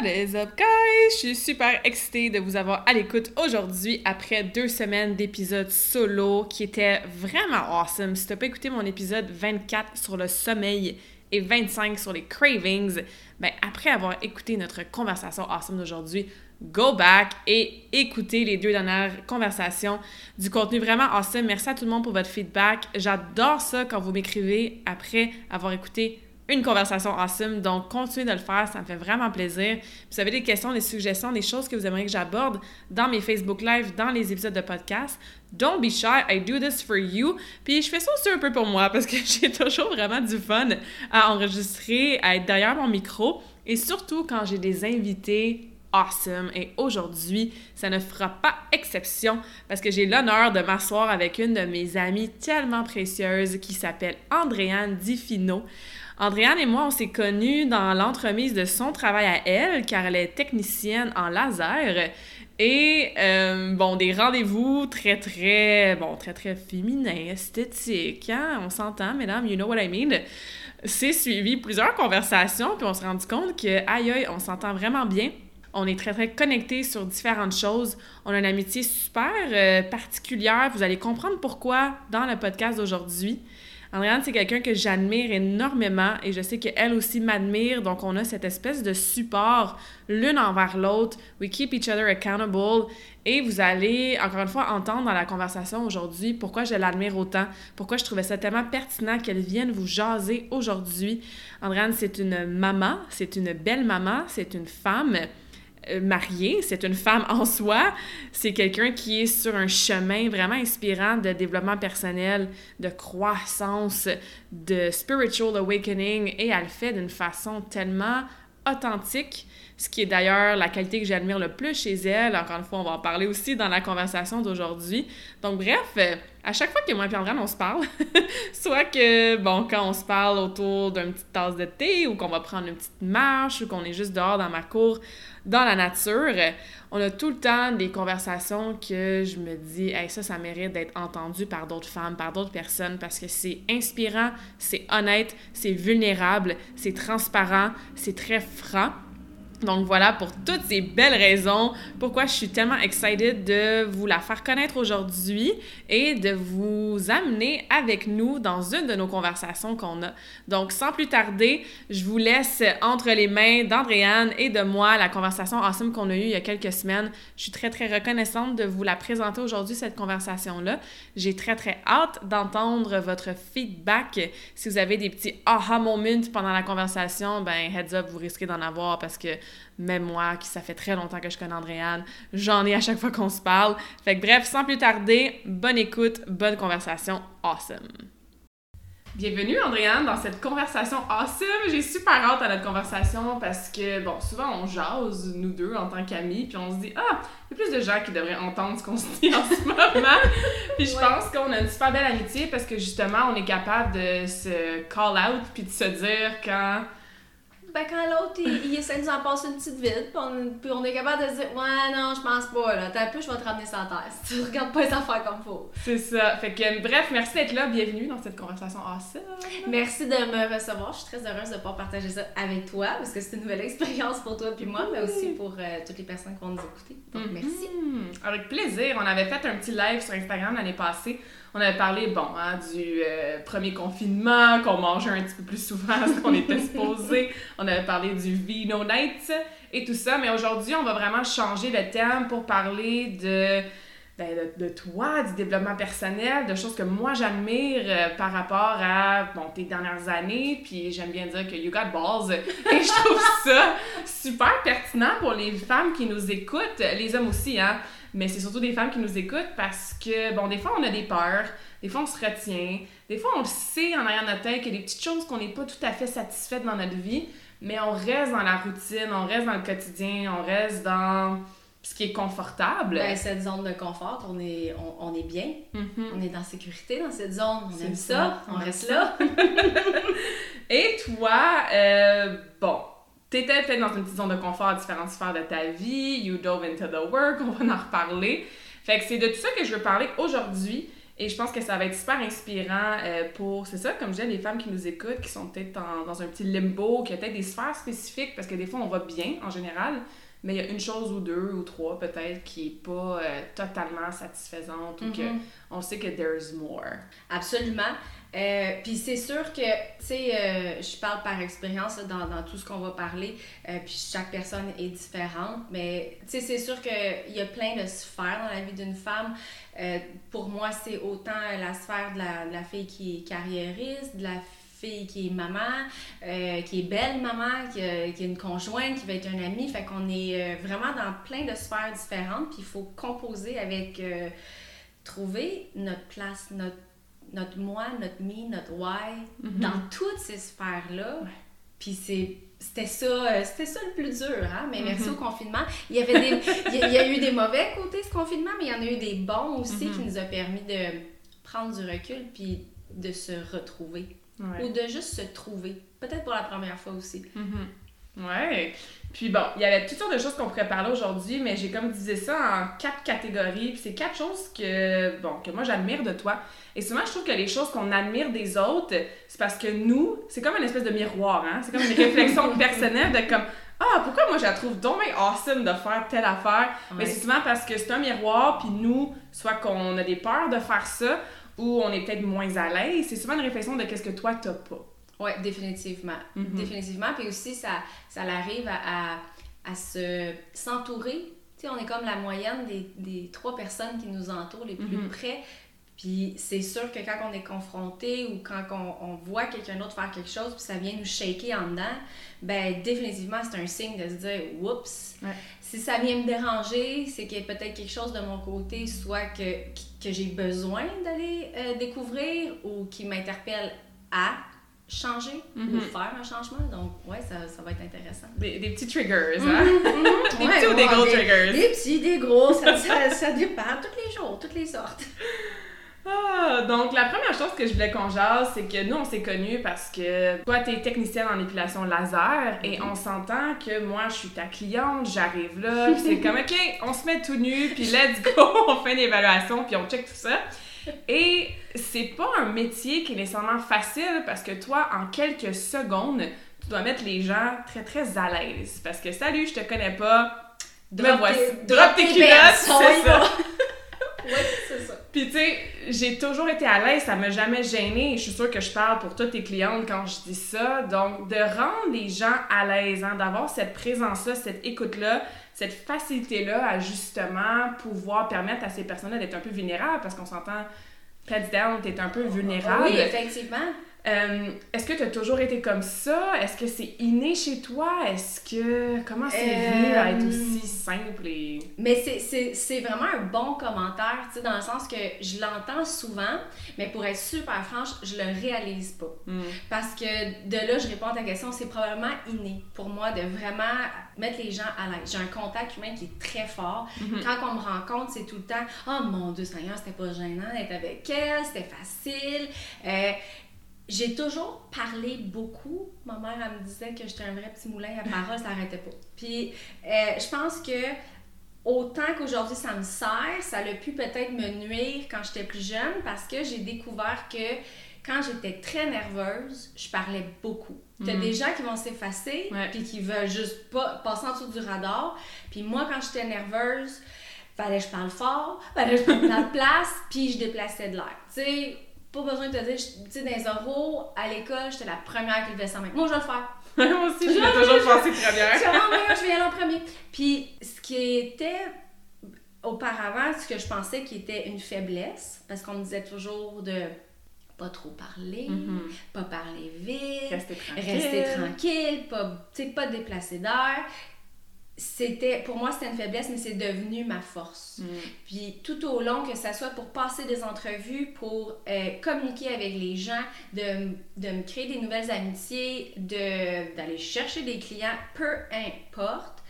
What is up, guys? Je suis super excitée de vous avoir à l'écoute aujourd'hui après deux semaines d'épisodes solo qui étaient vraiment awesome. Si t'as pas écouté mon épisode 24 sur le sommeil et 25 sur les cravings, ben après avoir écouté notre conversation awesome d'aujourd'hui, go back et écoutez les deux dernières conversations du contenu vraiment awesome. Merci à tout le monde pour votre feedback. J'adore ça quand vous m'écrivez après avoir écouté une conversation awesome. Donc, continuez de le faire, ça me fait vraiment plaisir. Si vous avez des questions, des suggestions, des choses que vous aimeriez que j'aborde dans mes Facebook Live, dans les épisodes de podcast, don't be shy, I do this for you. Puis je fais ça aussi un peu pour moi parce que j'ai toujours vraiment du fun à enregistrer, à être derrière mon micro et surtout quand j'ai des invités awesome. Et aujourd'hui, ça ne fera pas exception parce que j'ai l'honneur de m'asseoir avec une de mes amies tellement précieuses qui s'appelle Andréane Difino. Andréane et moi, on s'est connus dans l'entremise de son travail à elle, car elle est technicienne en laser. Et, euh, bon, des rendez-vous très, très, bon, très, très féminins, esthétiques, hein? On s'entend, mesdames, you know what I mean? C'est suivi plusieurs conversations, puis on s'est rendu compte que, aïe, aïe, on s'entend vraiment bien. On est très, très connectés sur différentes choses. On a une amitié super euh, particulière. Vous allez comprendre pourquoi dans le podcast d'aujourd'hui. Andréane, c'est quelqu'un que j'admire énormément et je sais qu'elle aussi m'admire. Donc, on a cette espèce de support l'une envers l'autre. We keep each other accountable. Et vous allez, encore une fois, entendre dans la conversation aujourd'hui pourquoi je l'admire autant, pourquoi je trouvais ça tellement pertinent qu'elle vienne vous jaser aujourd'hui. Andréane, c'est une maman, c'est une belle maman, c'est une femme. Euh, mariée, c'est une femme en soi, c'est quelqu'un qui est sur un chemin vraiment inspirant de développement personnel, de croissance, de spiritual awakening et elle le fait d'une façon tellement authentique, ce qui est d'ailleurs la qualité que j'admire le plus chez elle. Encore une fois, on va en parler aussi dans la conversation d'aujourd'hui. Donc bref, euh, à chaque fois que moi et Andréane, on se parle, soit que, bon, quand on se parle autour d'une petite tasse de thé ou qu'on va prendre une petite marche ou qu'on est juste dehors dans ma cour, dans la nature, on a tout le temps des conversations que je me dis, hey, ça, ça mérite d'être entendu par d'autres femmes, par d'autres personnes, parce que c'est inspirant, c'est honnête, c'est vulnérable, c'est transparent, c'est très franc. Donc voilà pour toutes ces belles raisons pourquoi je suis tellement excited de vous la faire connaître aujourd'hui et de vous amener avec nous dans une de nos conversations qu'on a. Donc sans plus tarder, je vous laisse entre les mains d'Andréane et de moi la conversation awesome qu'on a eue il y a quelques semaines. Je suis très très reconnaissante de vous la présenter aujourd'hui cette conversation-là. J'ai très très hâte d'entendre votre feedback. Si vous avez des petits aha moments pendant la conversation, ben heads up, vous risquez d'en avoir parce que même moi, qui ça fait très longtemps que je connais Andréane, j'en ai à chaque fois qu'on se parle. Fait que bref, sans plus tarder, bonne écoute, bonne conversation, awesome! Bienvenue Andréane dans cette conversation awesome. J'ai super hâte à notre conversation parce que, bon, souvent on jase, nous deux, en tant qu'amis, puis on se dit, ah, il y a plus de gens qui devraient entendre ce qu'on se dit en ce moment. puis je pense qu'on a une super belle amitié parce que justement, on est capable de se call out puis de se dire quand ben, quand l'autre, il, essaie de nous en passer une petite vide, puis on, est capable de dire Ouais, non, je pense pas, là. T'as peu, je vais te ramener sans terre si tu regardes pas les affaires comme faut. C'est ça. Fait que, bref, merci d'être là. Bienvenue dans cette conversation awesome. Merci de me recevoir. Je suis très heureuse de pouvoir partager ça avec toi, parce que c'est une nouvelle expérience pour toi puis moi, mais aussi pour euh, toutes les personnes qui vont nous écouter. Donc, mm-hmm. merci. Avec plaisir. On avait fait un petit live sur Instagram l'année passée on avait parlé, bon, hein, du euh, premier confinement, qu'on mangeait un petit peu plus souvent ce qu'on était supposé. On avait parlé du Vino Night et tout ça. Mais aujourd'hui, on va vraiment changer le thème pour parler de ben, de, toi, du développement personnel, de choses que moi j'admire euh, par rapport à bon, tes dernières années. Puis j'aime bien dire que you got balls. Et je trouve ça super pertinent pour les femmes qui nous écoutent, les hommes aussi, hein. Mais c'est surtout des femmes qui nous écoutent parce que, bon, des fois on a des peurs, des fois on se retient, des fois on le sait en arrière de notre tête qu'il y a des petites choses qu'on n'est pas tout à fait satisfait dans notre vie, mais on reste dans la routine, on reste dans le quotidien, on reste dans ce qui est confortable. Ben, cette zone de confort, on est, on, est bien. Mm-hmm. On est dans sécurité dans cette zone. On aime ça, on, reste là. Et toi, euh, bon, t'étais peut-être dans une petite zone de confort à différentes sphères de ta vie. You dove into the work, on va en reparler. Fait que c'est de tout ça que je veux parler aujourd'hui. Et je pense que ça va être super inspirant euh, pour, c'est ça, comme je disais, les femmes qui nous écoutent, qui sont peut-être dans un petit limbo, qui ont peut-être des sphères spécifiques, parce que des fois, on va bien en général, mais il y a une chose ou deux ou trois peut-être qui n'est pas euh, totalement satisfaisante ou que mm-hmm. on sait que there's more. Absolument. Euh, puis c'est sûr que, tu sais, euh, je parle par expérience dans, tout ce qu'on va parler, puis chaque personne est différente, mais tu sais, c'est sûr qu'il y a plein de sphères dans la vie d'une femme. pour moi, c'est autant la sphère de la, fille qui est carriériste, de la fille qui est maman, euh, qui est belle maman, qui a, une conjointe, qui va être un ami. Fait qu'on est euh, vraiment dans plein de sphères différentes. Puis il faut composer avec euh, trouver notre place, notre, notre moi, notre me, notre why, mm-hmm. dans toutes ces sphères-là. Puis c'est c'était ça, c'était ça le plus dur, hein? mais merci mm-hmm. au confinement. Il y, avait des, il y a eu des mauvais côtés ce confinement, mais il y en a eu des bons aussi mm-hmm. qui nous a permis de prendre du recul puis de se retrouver. Ou de juste se trouver. Peut-être pour la première fois aussi. Mm-hmm. Ouais. Puis bon, il y avait toutes sortes de choses qu'on pourrait parler aujourd'hui, mais j'ai comme disais ça en quatre catégories. Puis c'est quatre choses que, bon, que moi j'admire de toi. Et souvent, je trouve que les choses qu'on admire des autres, c'est parce que nous, c'est comme une espèce de miroir, hein? C'est comme une réflexion personnelle de comme, ah, pourquoi moi je la trouve donc awesome de faire telle affaire? Mais c'est souvent parce que c'est un miroir, puis nous, soit qu'on a des peurs de faire ça, ou on est peut-être moins à l'aise. C'est souvent une réflexion de qu'est-ce que toi, t'as pas. Oui, définitivement. Mm-hmm. Définitivement. Puis aussi, ça, ça arrive à, à, se, s'entourer. Tu sais, on est comme la moyenne des, des, trois personnes qui nous entourent les plus mm-hmm. près. Puis c'est sûr que quand on est confronté ou quand on, on voit quelqu'un d'autre faire quelque chose, puis ça vient nous shaker en dedans, ben définitivement, c'est un signe de se dire « oups Si ça vient me déranger, c'est qu'il y a peut-être quelque chose de mon côté, soit que, que j'ai besoin d'aller euh, découvrir ou qui m'interpelle à changer ou mm-hmm. faire un changement. Donc, ouais, ça, ça va être intéressant. Des, des petits triggers, hein? Mm-hmm, mm-hmm. des petits ou des gros triggers? Des petits, des gros, ça, ça, ça dépend. Tous les jours, toutes les sortes. Ah, donc la première chose que je voulais qu'on jase, c'est que nous, on s'est connus parce que toi, t'es technicienne en épilation laser et on s'entend que moi, je suis ta cliente, j'arrive là, c'est comme, OK, on se met tout nu, puis let's go, on fait une évaluation, puis on check tout ça. Et c'est pas un métier qui est nécessairement facile parce que toi, en quelques secondes, tu dois mettre les gens très, très à l'aise. Parce que, salut, je te connais pas, drop, voici, drop tes culottes, c'est ça. oui, c'est ça. Puis tu sais, j'ai toujours été à l'aise, ça m'a jamais gêné. Je suis sûre que je parle pour toutes tes clientes quand je dis ça. Donc, de rendre les gens à l'aise, hein, d'avoir cette présence-là, cette écoute-là, cette facilité-là à justement pouvoir permettre à ces personnes-là d'être un peu vulnérables, parce qu'on s'entend, Pets Down, t'es un peu vulnérable. Oui, effectivement. Euh, est-ce que tu as toujours été comme ça? Est-ce que c'est inné chez toi? Est-ce que. Comment c'est venu à être aussi euh, simple et. Mais c'est vraiment un bon commentaire, tu sais, dans le sens que je l'entends souvent, mais pour être super franche, je le réalise pas. Hmm. Parce que de là, je réponds à ta question, c'est probablement inné pour moi de vraiment mettre les gens à l'aise. J'ai un contact humain qui est très fort. Mhm. Quand on me rencontre, c'est tout le temps Oh mon Dieu Seigneur, c'était pas gênant d'être avec elle, c'était facile. Euh, j'ai toujours parlé beaucoup. Ma mère, elle me disait que j'étais un vrai petit moulin à parole, ça n'arrêtait pas. Puis, euh, je pense que autant qu'aujourd'hui ça me sert, ça a pu peut-être me nuire quand j'étais plus jeune parce que j'ai découvert que quand j'étais très nerveuse, je parlais beaucoup. Tu as mm. des gens qui vont s'effacer puis qui veulent juste pas passer en dessous du radar. Puis moi, quand j'étais nerveuse, fallait que je parle fort, fallait que je prenne la place, puis je déplaçais de l'air. Tu sais, pas besoin de te dire, tu sais, dans les oraux, à l'école, j'étais la première qui levait sa main. Moi, je vais le faire. moi aussi, je toujours pensé première. je vais je vais y aller en premier. Puis, ce qui était auparavant, ce que je pensais qui était une faiblesse, parce qu'on me disait toujours de pas trop parler, Mhm. pas parler vite, Rester tranquille. rester tranquille, pas, pas déplacer d'air. C'était, pour moi, c'était une faiblesse, mais c'est devenu ma force. Mm. Puis tout au long, que ça soit pour passer des entrevues, pour euh, communiquer avec les gens, de, de me créer des nouvelles amitiés, de, d'aller chercher des clients, peu importe,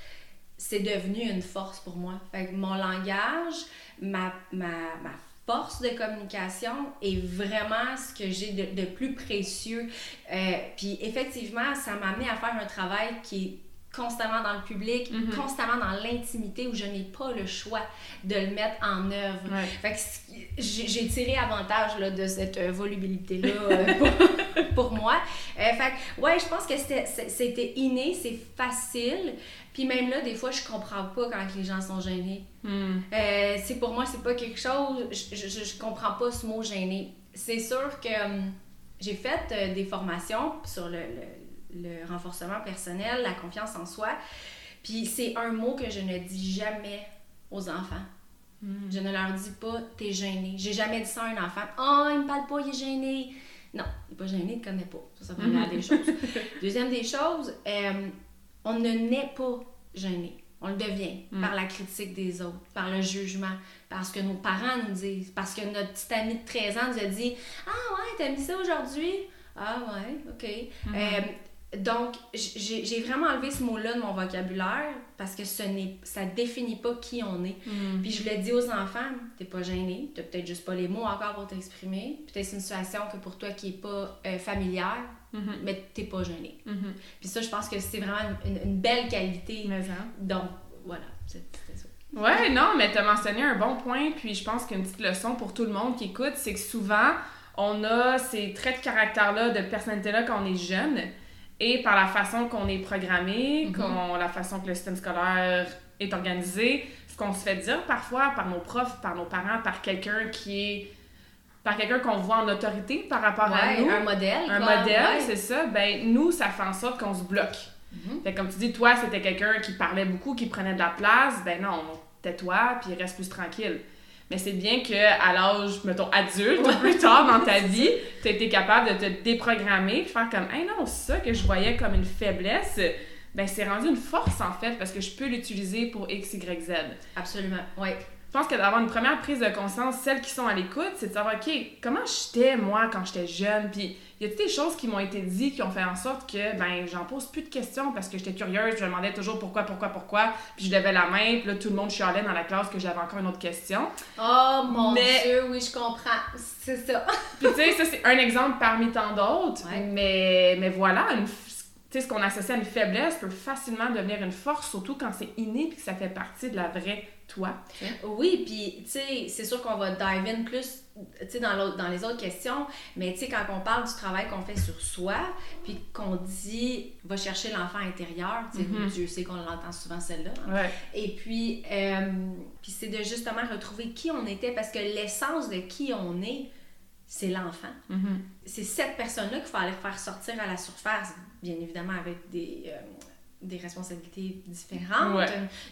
c'est devenu une force pour moi. Fait que mon langage, ma, ma, ma force de communication est vraiment ce que j'ai de, de plus précieux. Euh, puis effectivement, ça m'a amené à faire un travail qui est constamment dans le public, Mhm. constamment dans l'intimité où je n'ai pas le choix de le mettre en œuvre. Ouais. Fait que c- j'ai tiré avantage là, de cette euh, volubilité-là euh, pour, pour moi. Euh, fait que, ouais, je pense que c'était- inné, c'est facile. Puis même là, des fois, je comprends pas quand les gens sont gênés. Mm. Euh, c'est pour moi, c'est pas quelque chose. Je, je, je comprends pas ce mot gêné. C'est sûr que hum, j'ai fait euh, des formations sur le, le- le renforcement personnel, la confiance en soi. Puis c'est un mot que je ne dis jamais aux enfants. Mm. Je ne leur dis pas, t'es gêné. J'ai jamais dit ça à un enfant. Oh, il me parle pas, il est gêné. Non, il est pas gêné, il te connaît pas. Ça, ça première des choses. Deuxième des choses, euh, on ne naît pas gêné. On le devient Mm. par la critique des autres, par le jugement, parce que nos parents nous disent, parce que notre petite amie de 13 ans nous a dit Ah ouais, t'as mis ça aujourd'hui Ah ouais, ok. Euh, donc, j'ai vraiment enlevé ce mot-là de mon vocabulaire parce que ce ça définit pas qui on est. Mm. Puis je le dis aux enfants, t'es pas gêné, t'as peut-être juste pas les mots encore pour t'exprimer. Peut-être c'est une situation que pour toi qui est pas euh, familière, Mhm. mais t'es pas gêné. Mhm. Puis ça, je pense que c'est vraiment une, une belle qualité. Mais. Donc, voilà, c'est- c'était ça. Ouais, non, mais t'as mentionné un bon point, puis je pense qu'une petite leçon pour tout le monde qui écoute, c'est que souvent, on a ces traits de caractère-là, de personnalité-là quand on est jeune, et par la façon qu'on est programmé, qu'on- la façon que le système scolaire est organisé, ce qu'on se fait dire parfois par nos profs, par nos parents, par quelqu'un qui est... par quelqu'un qu'on voit en autorité par rapport à nous, un modèle. un quoi, modèle, ouais. c'est ça, ben nous, ça fait en sorte qu'on se bloque. Fait que comme tu dis, toi, c'était quelqu'un qui parlait beaucoup, qui prenait de la place. Ben non, tais-toi, puis reste plus tranquille. Mais c'est bien que à l'âge, mettons, adulte, ou plus tard dans ta vie, tu été capable de te déprogrammer, faire comme, hey non, ça que je voyais comme une faiblesse, ben c'est rendu une force en fait, parce que je peux l'utiliser pour X, Y, Z. Absolument, ouais. Je pense que d'avoir une première prise de conscience, celles qui sont à l'écoute, c'est de savoir, OK, comment j'étais moi quand j'étais jeune, puis y a-t-il des choses qui m'ont été dites qui ont fait en sorte que, ben, j'en pose plus de questions parce que j'étais curieuse, je me demandais toujours pourquoi, pourquoi, pourquoi, puis je levais la main, puis là, tout le monde chialait dans la classe que j'avais encore une autre question. Oh mon Mais- Dieu, oui, je comprends. C'est ça. Puis tu sais, ça, c'est un exemple parmi tant d'autres, Ouais. mais, mais voilà, une tu sais, ce qu'on associe à une faiblesse peut facilement devenir une force, surtout quand c'est inné puis que ça fait partie de la vraie toi. Oui, puis tu sais, c'est sûr qu'on va dive in plus dans, dans les autres questions, mais tu sais, quand on parle du travail qu'on fait sur soi, puis qu'on dit va chercher l'enfant intérieur, tu sais, Mhm. Dieu sait qu'on l'entend souvent celle-là. hein. Ouais. Et puis, euh, puis c'est de justement retrouver qui on était, parce que l'essence de qui on est, c'est l'enfant. Mhm. c'est cette personne-là qu'il faut aller faire sortir à la surface, bien évidemment avec des, euh, des responsabilités différentes, Ouais.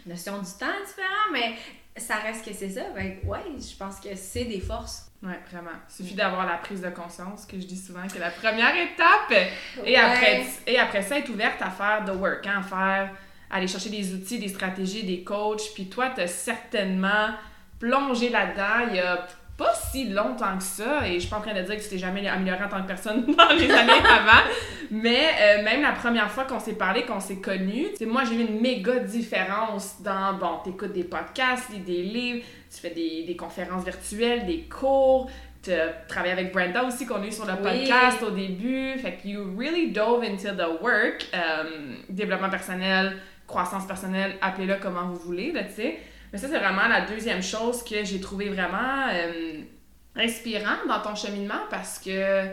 une notion du temps différente, mais ça reste que c'est ça. Que, ouais, je pense que c'est des forces. Ouais, vraiment. Il suffit d'avoir la prise de conscience, que je dis souvent que la première étape. Et, Ouais. après, et après ça, être ouverte à faire the work, hein, à faire, aller chercher des outils, des stratégies, des coachs. Puis toi, t'as certainement plongé là-dedans il y a pas si longtemps que ça. Et je suis pas en train de dire que tu t'es jamais amélioré en tant que personne dans les années avant. Mais euh, même la première fois qu'on s'est parlé, qu'on s'est connus, c'est moi, j'ai vu une méga différence dans, bon, t'écoutes des podcasts, lis des livres, tu fais des, des conférences virtuelles, des cours, tu travailles avec Brenda aussi qu'on a eu sur le Oui. podcast au début. Fait que you really dove into the work, euh, développement personnel, croissance personnelle, appelez-le comment vous voulez, là, tu sais. Mais ça, c'est vraiment la deuxième chose que j'ai trouvé vraiment euh, inspirant dans ton cheminement parce que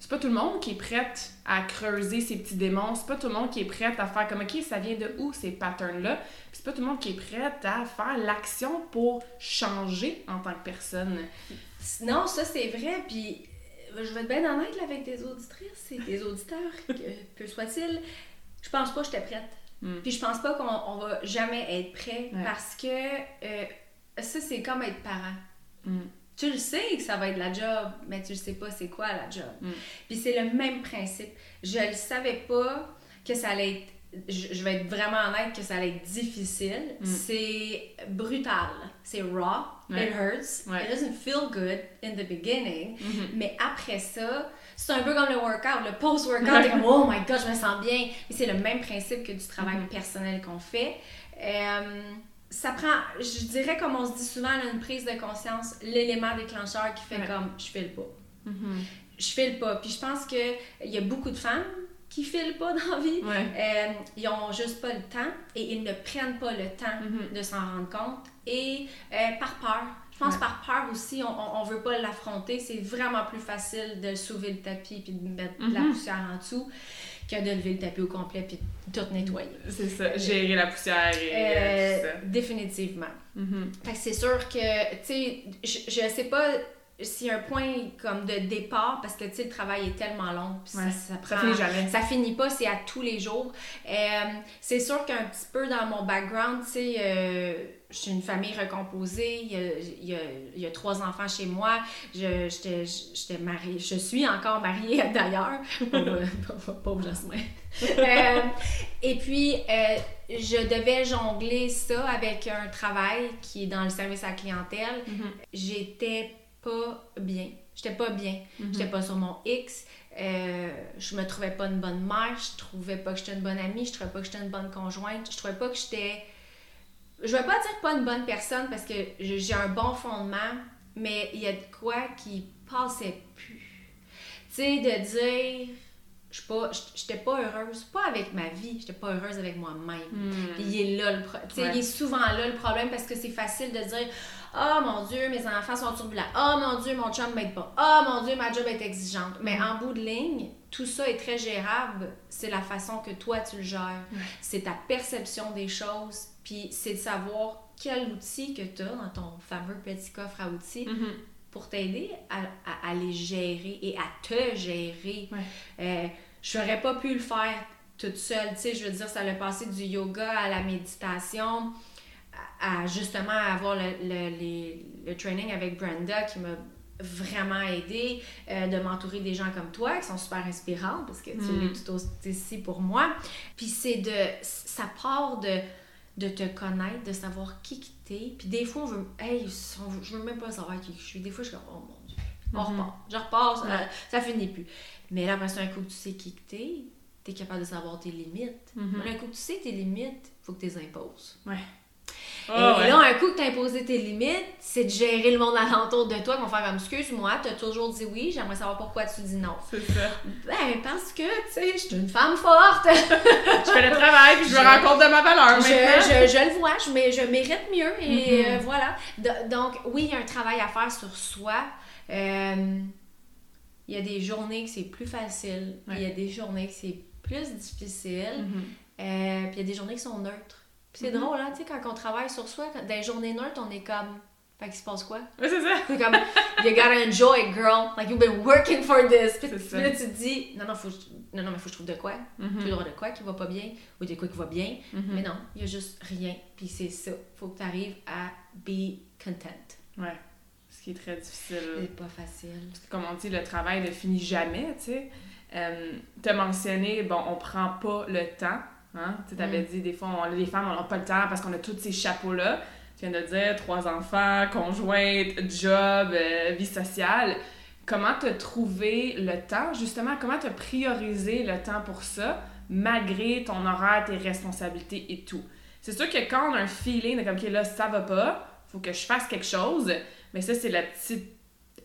c'est pas tout le monde qui est prête à creuser ces petits démons, c'est pas tout le monde qui est prête à faire comme OK, ça vient de où ces patterns-là, c'est pas tout le monde qui est prête à faire l'action pour changer en tant que personne. Non, ça c'est vrai, puis euh, je vais être bien honnête là, avec tes auditrices et tes auditeurs, que peu soit-il, je pense pas que j'étais prête. Mm. Puis je pense pas qu'on on va jamais être prêt Ouais. parce que euh, ça, c'est comme être parent. Mm. Tu le sais que ça va être la job, mais tu le sais pas c'est quoi la job. Mm. Puis c'est le même principe. Je le savais pas que ça allait être je, je vais être vraiment honnête que ça allait être difficile. Mm. C'est brutal. C'est raw. Ouais. It hurts. Ouais. It doesn't feel good in the beginning. Mhm. Mais après ça, c'est un peu comme le workout. Le post-workout, comme, oh my god, je me sens bien. Mais c'est le même principe que du travail Mhm. personnel qu'on fait. Euh, ça prend, je dirais, comme on se dit souvent, là, une prise de conscience, l'élément déclencheur qui fait Ouais. comme, je file pas. Mhm. Je file pas. Puis je pense qu'il y a beaucoup de femmes qui filent pas dans la vie. Ouais. Euh, ils ont juste pas le temps et ils ne prennent pas le temps Mhm. de s'en rendre compte et euh, par peur. Je pense Ouais. par peur aussi, on, on, veut pas l'affronter. C'est vraiment plus facile de soulever le tapis puis de mettre de la Mhm. poussière en dessous que de lever le tapis au complet puis de tout nettoyer. C'est ça, gérer la poussière et euh, Euh, tout ça. définitivement. Mhm. Fait que c'est sûr que, tu sais, je, je sais pas a un point comme de départ parce que, tu sais, le travail est tellement long. puis Ouais. ça, ça finit jamais. ça finit pas, c'est à tous les jours. Euh, c'est sûr qu'un petit peu dans mon background, tu sais, euh, je suis une famille recomposée, il y a, il y a- il y a trois enfants chez moi, je, j'étais, j'étais mariée, je suis encore mariée d'ailleurs, pauvre, Jasmin. Euh, et puis, euh, je devais jongler ça avec un travail qui est dans le service à la clientèle. Mhm. J'étais pas bien. J'étais pas bien. Mhm. J'étais pas sur mon X. Euh, je me trouvais pas une bonne mère. Je trouvais pas que j'étais une bonne amie. Je trouvais pas que j'étais une bonne conjointe. Je trouvais pas que j'étais. Je vais pas dire pas une bonne personne parce que j'ai un bon fondement, mais il y a de quoi qui passait plus. Tu sais, de dire. Je pas- j'étais pas heureuse, pas avec ma vie, j'étais pas heureuse avec moi-même. Puis il est là le Ouais. il est souvent là le problème parce que c'est facile de dire "Ah mon dieu, mes enfants sont turbulents. Ah mon dieu, mon chum m'aide pas. Ah mon dieu, ma job est exigeante." Mais Mhm. en bout de ligne, tout ça est très gérable, c'est la façon que toi tu le gères. C'est ta perception des choses, puis c'est de savoir quel outil que tu as dans ton fameux petit coffre à outils Mhm. pour t'aider à, à- à les gérer et à te gérer. Ouais. Euh, je n'aurais pas pu le faire toute seule. Tu sais, je veux dire, ça l'a passé du yoga à la méditation, à, à justement avoir le, le, les- le training avec Brenda qui m'a vraiment aidé euh, de m'entourer des gens comme toi qui sont super inspirants parce que tu Mm. l'es tout aussi pour moi. Puis c'est de. Ça part de de te connaître, de savoir qui que t'es. Puis des fois, on veut. Hey, on- je veux même pas savoir qui je suis. Des fois, je suis comme, oh mon Dieu. On Mhm. repart. Je repars, ça, Ouais. ça finit plus. Mais là, après ça, un coup que tu sais qui que t'es, t'es capable de savoir tes limites. Mais un coup que tu sais tes limites, faut que tu les imposes. Ah, Et ouais. là, un coup que tu as imposé tes limites, c'est de gérer le monde alentour de toi, qu'on faire comme excuse-moi, t'as toujours dit oui, j'aimerais savoir pourquoi tu dis non. C'est ça. Ben, parce que, tu sais, je suis une femme forte. Je fais le travail puis je me rends compte de ma valeur je, je, je le vois, je, je mérite mieux et Mhm. euh, voilà. Do- donc, oui, il y a un travail à faire sur soi. Euh, il y a des journées que c'est plus facile, il y a des journées que c'est plus difficile, Mhm. euh, puis il y a des journées qui sont neutres. C'est Mhm. drôle, hein, tu sais, quand on travaille sur soi, quand- dans les journées neutres, on est comme. Fait qu'il se passe quoi? Ouais, c'est ça. C'est comme, you gotta enjoy it, girl. Like, you've been working for this. Puis, là, tu te dis, non, non, faut, non, non, mais faut que je trouve de quoi. Mhm. Tu droit de quoi qui va pas bien, ou de quoi qui va bien. Mhm. Mais non, il y a juste rien. Puis c'est ça. Faut que tu arrives à be content. Ouais. Ce qui est très difficile. C'est pas facile. Parce que comme on dit, le travail ne finit jamais, tu sais. Euh, T'as mentionné, bon, on prend pas le temps. Hein? Tu avais Mm. dit, des fois, on- les femmes, on n'a pas le temps parce qu'on a tous ces chapeaux-là. Tu viens de dire, trois enfants, conjointe, job, euh, vie sociale. Comment t'as trouvé le temps, justement? Comment t'as priorisé le temps pour ça, malgré ton horaire, tes responsabilités et tout? C'est sûr que quand on a un feeling de comme, OK, là, ça va pas, faut que je fasse quelque chose, mais ça, c'est la petite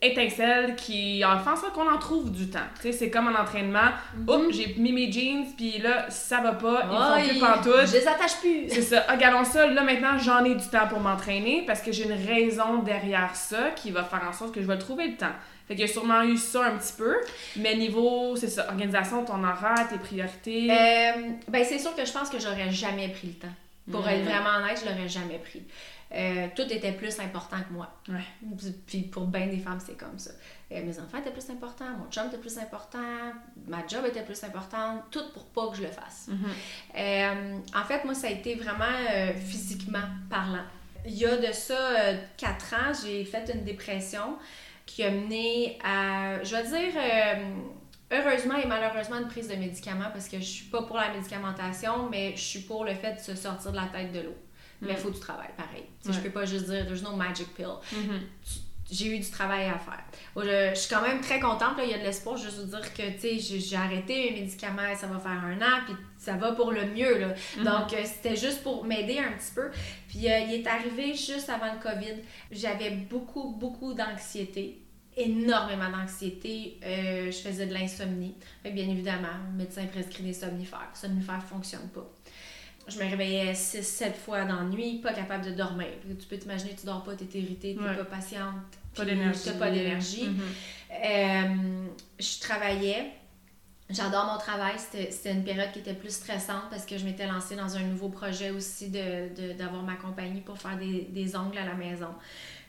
étincelle qui en fait en sorte qu'on en trouve du temps. Tu sais, c'est comme un entraînement. Oups, j'ai mis mes jeans, puis là, ça va pas, ils font plus pantoute. Je les attache plus. C'est ça. Ah, Regardons ça. Là, maintenant, j'en ai du temps pour m'entraîner parce que j'ai une raison derrière ça qui va faire en sorte que je vais trouver le temps. Fait qu'il y a sûrement eu ça un petit peu. Mais niveau, c'est ça, organisation, ton horaire, tes priorités. Euh, ben, c'est sûr que je pense que j'aurais jamais pris le temps. Pour Mhm. être vraiment honnête, je l'aurais jamais pris. Euh, tout était plus important que moi. Ouais. Puis pour bien des femmes, c'est comme ça. Euh, mes enfants étaient plus importants, mon chum était plus important, ma job était plus importante, tout pour pas que je le fasse. Mhm. Euh, en fait, moi, ça a été vraiment physiquement parlant. il y a de ça 4 ans, j'ai fait une dépression qui a mené à, je vais dire, heureusement et malheureusement, une prise de médicaments parce que je suis pas pour la médicamentation, mais je suis pour le fait de se sortir de la tête de l'eau. Mais il mm. faut du travail, pareil. Je Je peux pas juste dire, there's no magic pill. Mm-hmm. J'ai eu du travail à faire. Je, suis quand même très contente, là, il y a de l'espoir, juste vous dire que j'ai arrêté mes médicaments, ça va faire un an, puis ça va pour le mieux. Là. Mm-hmm. Donc, euh, c'était juste pour m'aider un petit peu. Puis, euh, il est arrivé juste avant le COVID. J'avais beaucoup, beaucoup d'anxiété énormément d'anxiété. Euh, je faisais de l'insomnie. Bien évidemment, le médecin prescrit des somnifères. Les somnifères ne fonctionnent pas. Je me réveillais 6-7 fois dans la nuit, pas capable de dormir. Tu peux t'imaginer, tu dors pas, tu es irritée, tu n'es pas patiente. Pas d'énergie. Pas d'énergie. Mm-hmm. Euh, je travaillais. J'adore mon travail. C'était une période qui était plus stressante parce que je m'étais lancée dans un nouveau projet aussi d'avoir de, d'avoir ma compagnie pour faire des, des ongles à la maison.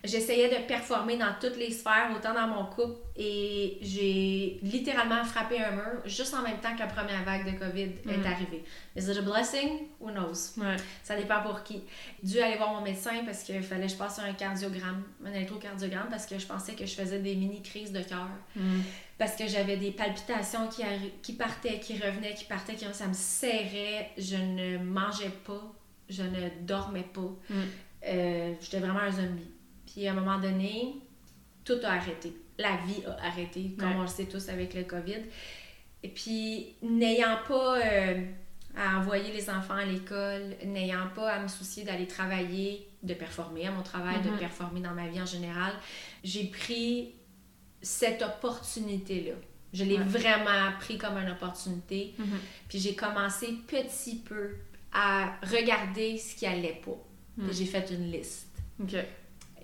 J'essayais de performer dans toutes les sphères, autant dans mon couple, et j'ai littéralement frappé un mur juste en même temps que la première vague de COVID est mm. arrivée. Is it a blessing? Who knows? Ça dépend pour qui. J'ai dû aller voir mon médecin parce qu'il fallait que je passe sur un cardiogramme, un électrocardiogramme, parce que je pensais que je faisais des mini-crises de cœur. Mm. Parce que j'avais des palpitations qui, qui partaient, qui revenaient, qui partaient, qui ça me serrait. Je ne mangeais pas, je ne dormais pas. Mm. Euh, j'étais vraiment un zombie. Puis à un moment donné, tout a arrêté. La vie a arrêté, comme on le sait tous avec le COVID. Et puis, n'ayant pas euh, à envoyer les enfants à l'école, n'ayant pas à me soucier d'aller travailler, de performer à mon travail, de mm-hmm. performer dans ma vie en général, j'ai pris cette opportunité-là. Je l'ai vraiment pris comme une opportunité. Mm-hmm. Puis j'ai commencé petit peu à regarder ce qui allait pas. Mm. J'ai fait une liste.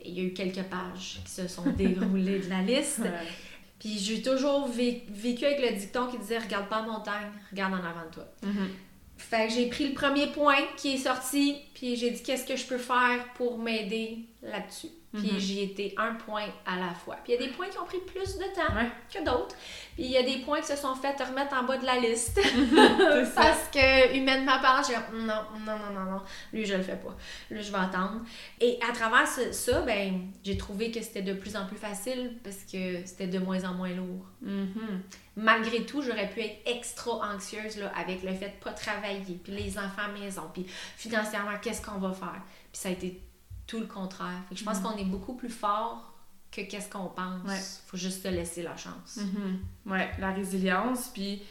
Il y a eu quelques pages qui se sont déroulées de la liste. Puis j'ai toujours vécu avec le dicton qui disait Regarde pas la montagne, regarde en avant de toi. Mm-hmm. Fait que j'ai pris le premier point qui est sorti, puis j'ai dit Qu'est-ce que je peux faire pour m'aider là-dessus? Puis mhm. j'y étais un point à la fois. Puis il y a des points qui ont pris plus de temps que d'autres. Puis il y a des points qui se sont fait remettre en bas de la liste. Parce que humainement parlant, j'ai non, non, non, non, non, lui je le fais pas. Lui je vais attendre. Et à travers ça, ben j'ai trouvé que c'était de plus en plus facile parce que c'était de moins en moins lourd. Mhm. Malgré tout, j'aurais pu être extra anxieuse là, avec le fait de pas travailler, puis les enfants à maison, puis financièrement, qu'est-ce qu'on va faire? Puis ça a été tout le contraire. je pense mm. qu'on est beaucoup plus fort que qu'est-ce qu'on pense. Il faut juste te laisser la chance. Mm-hmm. Ouais, la résilience. Puis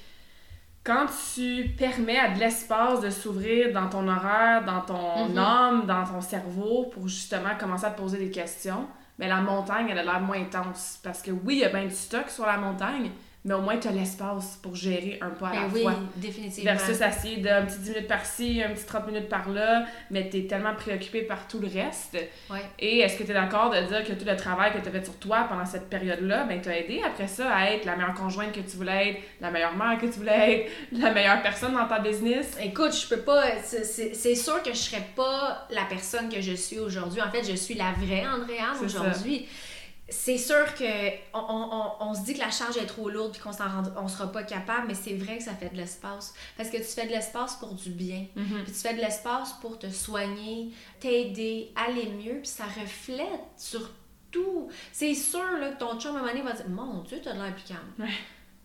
quand tu permets à de l'espace de s'ouvrir dans ton horaire, dans ton mm-hmm. âme, dans ton cerveau, pour justement commencer à te poser des questions, mais ben, la montagne, elle a l'air moins intense. Parce que oui, il y a bien du stock sur la montagne, mais au moins tu as l'espace pour gérer un pas à ben la oui, fois. définitivement. Versus essayer d'un petit 10 minutes par-ci, un petit 30 minutes par-là, mais tu es tellement préoccupé par tout le reste. Ouais. Et est-ce que tu es d'accord de dire que tout le travail que tu as fait sur toi pendant cette période-là, ben t'a aidé après ça à être la meilleure conjointe que tu voulais être, la meilleure mère que tu voulais être, la meilleure personne dans ta business? Écoute, je peux pas. C'est sûr que je serais pas la personne que je suis aujourd'hui. En fait, je suis la vraie Andréane aujourd'hui c'est sûr que on, se dit que la charge est trop lourde puis qu'on s'en on sera pas capable, mais c'est vrai que ça fait de l'espace. Parce que tu fais de l'espace pour du bien. Mm-hmm. Puis tu fais de l'espace pour te soigner, t'aider, aller mieux, puis ça reflète sur tout. C'est sûr là, que ton chum à un moment donné va dire Mon Dieu, t'as de l'air plus calme.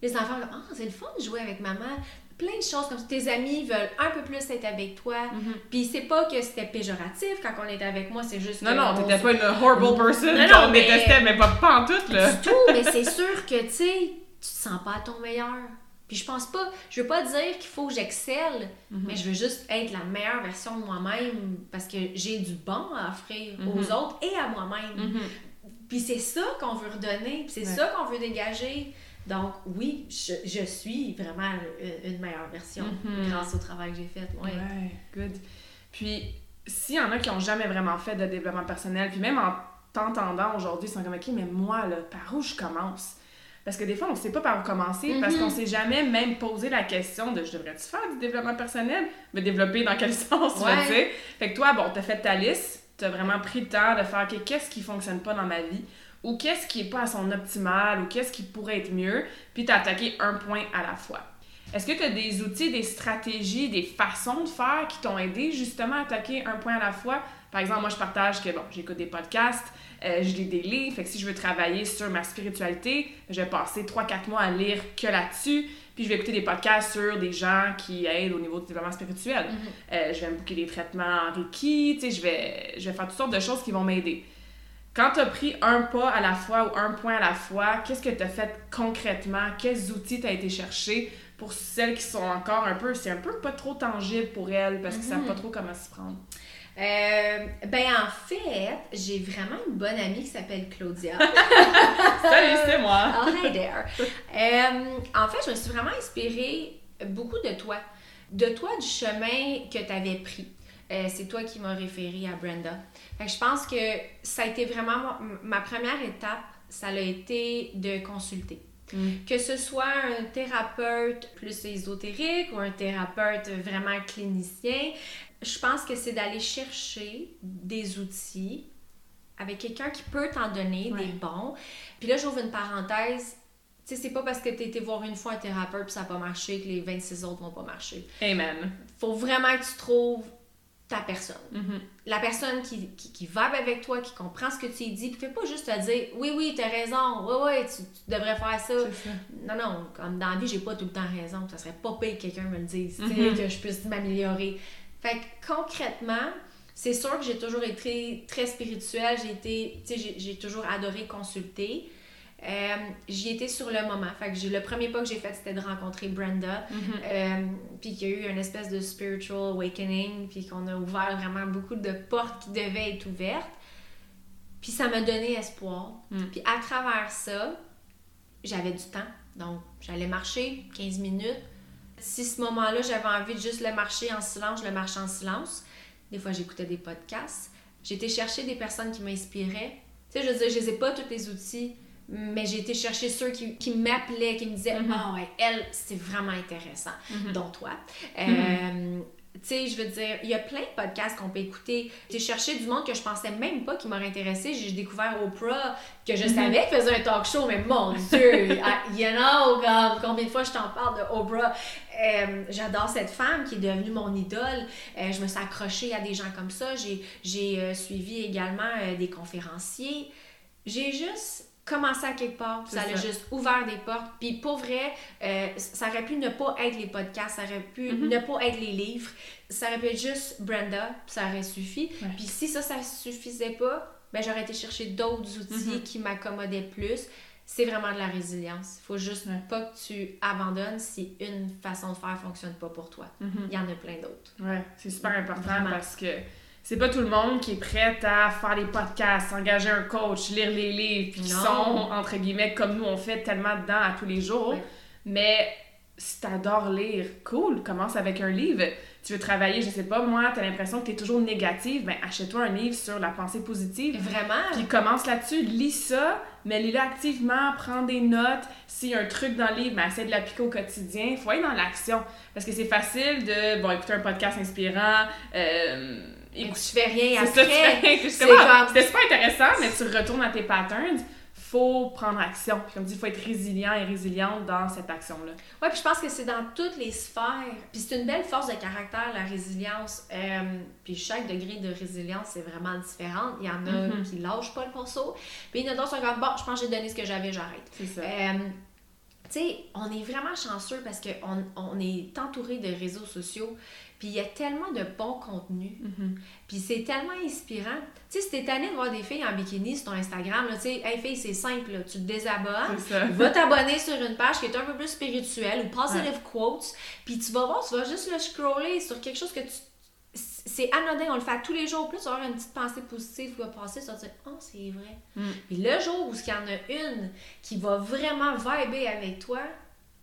Les enfants Ah, c'est le fun de jouer avec maman plein de choses comme ça. Tes amis veulent un peu plus être avec toi. Mhm. Puis c'est pas que c'était péjoratif quand on était avec moi, c'est juste non, Non, non, t'étais pas une horrible person non, non, mais... détestait, mais pas, pas en tout, là. Du tout, mais c'est sûr que, tu sais, tu te sens pas à ton meilleur. Puis je pense pas, je veux pas dire qu'il faut que j'excelle, mhm. mais je veux juste être la meilleure version de moi-même parce que j'ai du bon à offrir mhm. aux autres et à moi-même. Puis c'est ça qu'on veut redonner, puis c'est ça qu'on veut dégager. Donc, oui, je, suis vraiment une meilleure version mm-hmm. grâce au travail que j'ai fait. Ouais. good. Puis, s'il y en a qui n'ont jamais vraiment fait de développement personnel, puis même en t'entendant aujourd'hui, ils sont comme, OK, mais moi, là, par où je commence? Parce que des fois, on ne sait pas par où commencer parce mm-hmm. qu'on ne s'est jamais même posé la question de je devrais-tu faire du développement personnel? Mais développer dans quel sens, tu sais? Fait que toi, bon, tu as fait ta liste, tu as vraiment pris le temps de faire, OK, qu'est-ce qui fonctionne pas dans ma vie? Ou qu'est-ce qui est pas à son optimal ou qu'est-ce qui pourrait être mieux, puis tu attaqué un point à la fois. Est-ce que tu as des outils, des stratégies, des façons de faire qui t'ont aidé justement à attaquer un point à la fois? Par exemple, moi, je partage que, bon, j'écoute des podcasts, euh, je lis des livres, fait que si je veux travailler sur ma spiritualité, je vais passer 3-4 mois à lire que là-dessus, puis je vais écouter des podcasts sur des gens qui aident au niveau du développement spirituel. Mm-hmm. Euh, je vais me booker des traitements en Reiki, tu sais, je vais, je vais faire toutes sortes de choses qui vont m'aider. Quand tu as pris un pas à la fois ou un point à la fois, qu'est-ce que tu as fait concrètement? Quels outils tu as été chercher pour celles qui sont encore un peu, c'est un peu pas trop tangible pour elles parce qu'ils savent pas trop comment s'y prendre? Euh, ben en fait, j'ai vraiment une bonne amie qui s'appelle Claudia. Salut, c'est moi! Oh, hi there! Euh, en fait, je me suis vraiment inspirée beaucoup de toi. De toi, du chemin que tu avais pris. Euh, c'est toi qui m'as référé à Brenda. Fait que je pense que ça a été vraiment ma, ma première étape, ça a été de consulter. Mm. Que ce soit un thérapeute plus ésotérique ou un thérapeute vraiment clinicien, je pense que c'est d'aller chercher des outils avec quelqu'un qui peut t'en donner Ouais. des bons. Puis là, j'ouvre une parenthèse. Tu sais, c'est pas parce que tu été voir une fois un thérapeute puis ça n'a pas marché que les 26 autres vont pas marcher. Amen. Faut vraiment que tu trouves ta personne. Mhm. La personne qui, qui, qui vibe avec toi, qui comprend ce que tu dis, puis fait pas juste te dire oui, oui, t'as raison, oui, oui, tu, tu devrais faire ça. Non, non, comme dans la vie, j'ai pas tout le temps raison. Ça serait pas pire que quelqu'un me le dise, Mhm. que je puisse m'améliorer. Fait que concrètement, c'est sûr que j'ai toujours été très spirituelle. J'ai été, tu sais, j'ai- j'ai toujours adoré consulter. Euh, J'y étais sur le moment. Fait que le premier pas que j'ai fait, c'était de rencontrer Brenda. Mhm. Euh, puis qu'il y a eu une espèce de spiritual awakening, puis qu'on a ouvert vraiment beaucoup de portes qui devaient être ouvertes. Puis ça m'a donné espoir. Mm. Puis à travers ça, j'avais du temps. Donc, j'allais marcher 15 minutes. Si ce moment-là, j'avais envie de juste le marcher en silence, je le marchais en silence. Des fois, j'écoutais des podcasts. J'étais chercher des personnes qui m'inspiraient. Tu sais, je veux dire, je les ai pas tous les outils, mais j'ai été chercher ceux qui, qui m'appelaient, qui me disaient Mhm. Ah ouais, elle, c'est vraiment intéressant Mhm. dont toi. Euh, Tu sais, je veux dire, il y a plein de podcasts qu'on peut écouter. J'ai cherché du monde que je pensais même pas qui m'aurait intéressé. J'ai découvert Oprah, que je Mhm. savais qu'elle faisait un talk show, mais mon Dieu, ah, you know, comme, combien de fois je t'en parle de Oprah? Euh, J'adore cette femme qui est devenue mon idole. Euh, je me suis accrochée à des gens comme ça. J'ai j'ai, suivi également des conférenciers. J'ai juste commencé à quelque part, ça a juste ouvert des portes. Puis pour vrai, euh, ça aurait pu ne pas être les podcasts, ça aurait pu Mhm. ne pas être les livres, ça aurait pu être juste Brenda, puis ça aurait suffi. Ouais. Puis si ça, ça suffisait pas, ben j'aurais été chercher d'autres outils Mhm. qui m'accommodaient plus. C'est vraiment de la résilience. Il faut juste Ouais. pas que tu abandonnes si une façon de faire fonctionne pas pour toi. Mhm. Il y en a plein d'autres. Ouais, c'est super important Vraiment. parce que c'est pas tout le monde qui est prêt à faire des podcasts, engager un coach, lire les livres, puis qui sont, entre guillemets, comme nous, on fait tellement dedans à tous les jours. Ouais. Mais si t'adores lire, cool, commence avec un livre. Tu veux travailler, je sais pas, moi, t'as l'impression que t'es toujours négative, ben achète-toi un livre sur la pensée positive. Vraiment? Puis commence là-dessus, lis ça, mais lis-le activement, prends des notes. S'il y a un truc dans le livre, ben, essaie de l'appliquer au quotidien. Faut aller dans l'action. Parce que c'est facile de, bon, écouter un podcast inspirant, euh, Et tu fais rien après. c'est comme, C'était super intéressant, mais tu retournes à tes patterns. Faut prendre action. Puis comme dit, il faut être résilient et résiliente dans cette action-là. Ouais, puis je pense que c'est dans toutes les sphères. Puis c'est une belle force de caractère, la résilience. Euh, puis chaque degré de résilience, c'est vraiment différent. Il y en a Mhm. qui lâchent pas le morceau. Puis il y en a d'autres qui sont comme, bon, je pense que j'ai donné ce que j'avais, j'arrête. C'est ça. Euh, tu sais, on est vraiment chanceux parce qu'on on est entouré de réseaux sociaux. Puis il y a tellement de bons contenus. Mhm. Puis c'est tellement inspirant. Tu sais, si t'es tanné de voir des filles en bikini sur ton Instagram, tu sais, hey fille, c'est simple, là, tu te désabonnes. C'est ça. Va t'abonner sur une page qui est un peu plus spirituelle ou positive quotes, puis tu vas voir, tu vas juste le scroller sur quelque chose que tu. C'est anodin, on le fait tous les jours. Plus tu vas avoir une petite pensée positive qui va passer, tu vas te dire, oh, c'est vrai. Mm. Puis le jour où il y en a une qui va vraiment vibrer avec toi,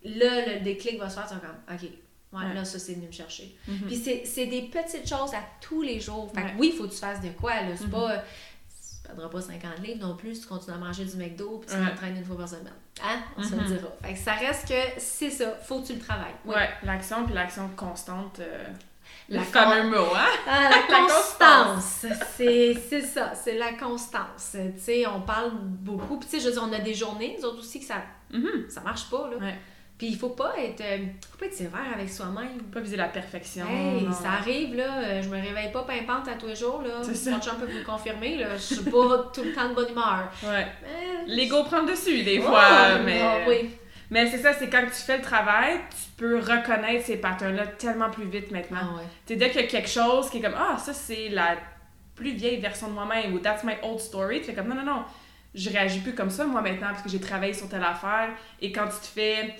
là, le déclic va se faire, tu vas comme, ok, ouais, Ouais. là, ça, c'est venu me chercher. Mhm. Puis c'est des petites choses à tous les jours. Fait que oui, il faut que tu fasses de quoi, là. C'est Mhm. pas. Tu perdras pas 50 livres non plus, tu continues à manger du McDo, puis tu t'entraînes une fois par semaine. Hein? On se le dira. Fait que ça reste que c'est ça, faut que tu le travailles. Oui. Ouais, l'action puis l'action constante. euh, La le fameux mot, hein? Ah, la constance! C'est ça, c'est la constance. Tu sais, on parle beaucoup. Puis tu sais, je veux dire, on a des journées, nous autres aussi, que ça, ça marche pas, là. Ouais. Puis il faut pas être, euh, faut pas être sévère avec soi-même. Pas viser la perfection. Hey, ça arrive, là. euh, Je me réveille pas pimpante à tous les jours, là. Mon chum peut vous le confirmer, là. Je suis pas tout le temps de bonne humeur. Ouais. Mais... L'ego prend le dessus des Oh, fois, mais... oh, oui. Mais c'est ça, c'est quand tu fais le travail, tu peux reconnaître ces patterns-là tellement plus vite maintenant. Ah ouais. Dès qu'il y a quelque chose qui est comme Ah, ça c'est la plus vieille version de moi-même ou That's my old story, tu fais comme Non, non, non, je réagis plus comme ça moi maintenant parce que j'ai travaillé sur telle affaire. Et quand tu te fais.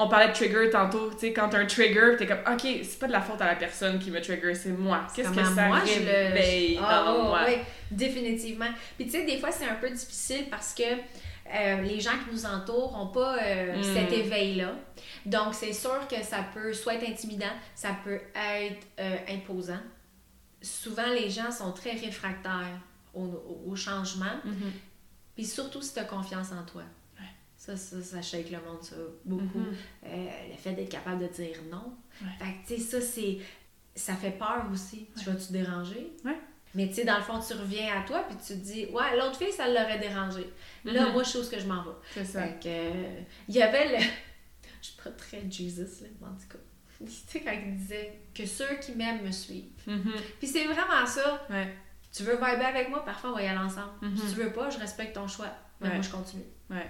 On parlait de trigger tantôt, tu sais, quand t'as un trigger, t'es comme Ok, c'est pas de la faute à la personne qui me trigger, c'est moi. Qu'est-ce que ça moi, je le- réveille dans oh, moi? oui, définitivement. Puis tu sais, des fois, c'est un peu difficile parce que euh, les gens qui nous entourent n'ont pas euh, Mm. cet éveil-là. Donc, c'est sûr que ça peut soit être intimidant, ça peut être euh, imposant. Souvent, les gens sont très réfractaires au, changement. Mhm. Puis surtout si tu as confiance en toi. Ça, ça, ça shake le monde, ça, beaucoup. Mhm. Euh, le fait d'être capable de dire non. Ouais. Fait que, tu sais, ça, c'est... Ça fait peur aussi. Tu vas-tu déranger? Ouais. Mais, tu sais, dans le fond, tu reviens à toi, puis tu te dis, ouais, l'autre fille, ça l'aurait dérangé. Là, Mhm. moi, je sais que je m'en vais. C'est ça. Fait que, euh, il y avait le... Je suis pas très Jesus, là, mais en tout cas. Tu sais, quand il disait que ceux qui m'aiment me suivent. Mhm. Puis c'est vraiment ça. Ouais. Tu veux vibrer avec moi, parfois on va y aller ensemble. Si tu veux pas, je respecte ton choix. Mais moi, je continue. Ouais.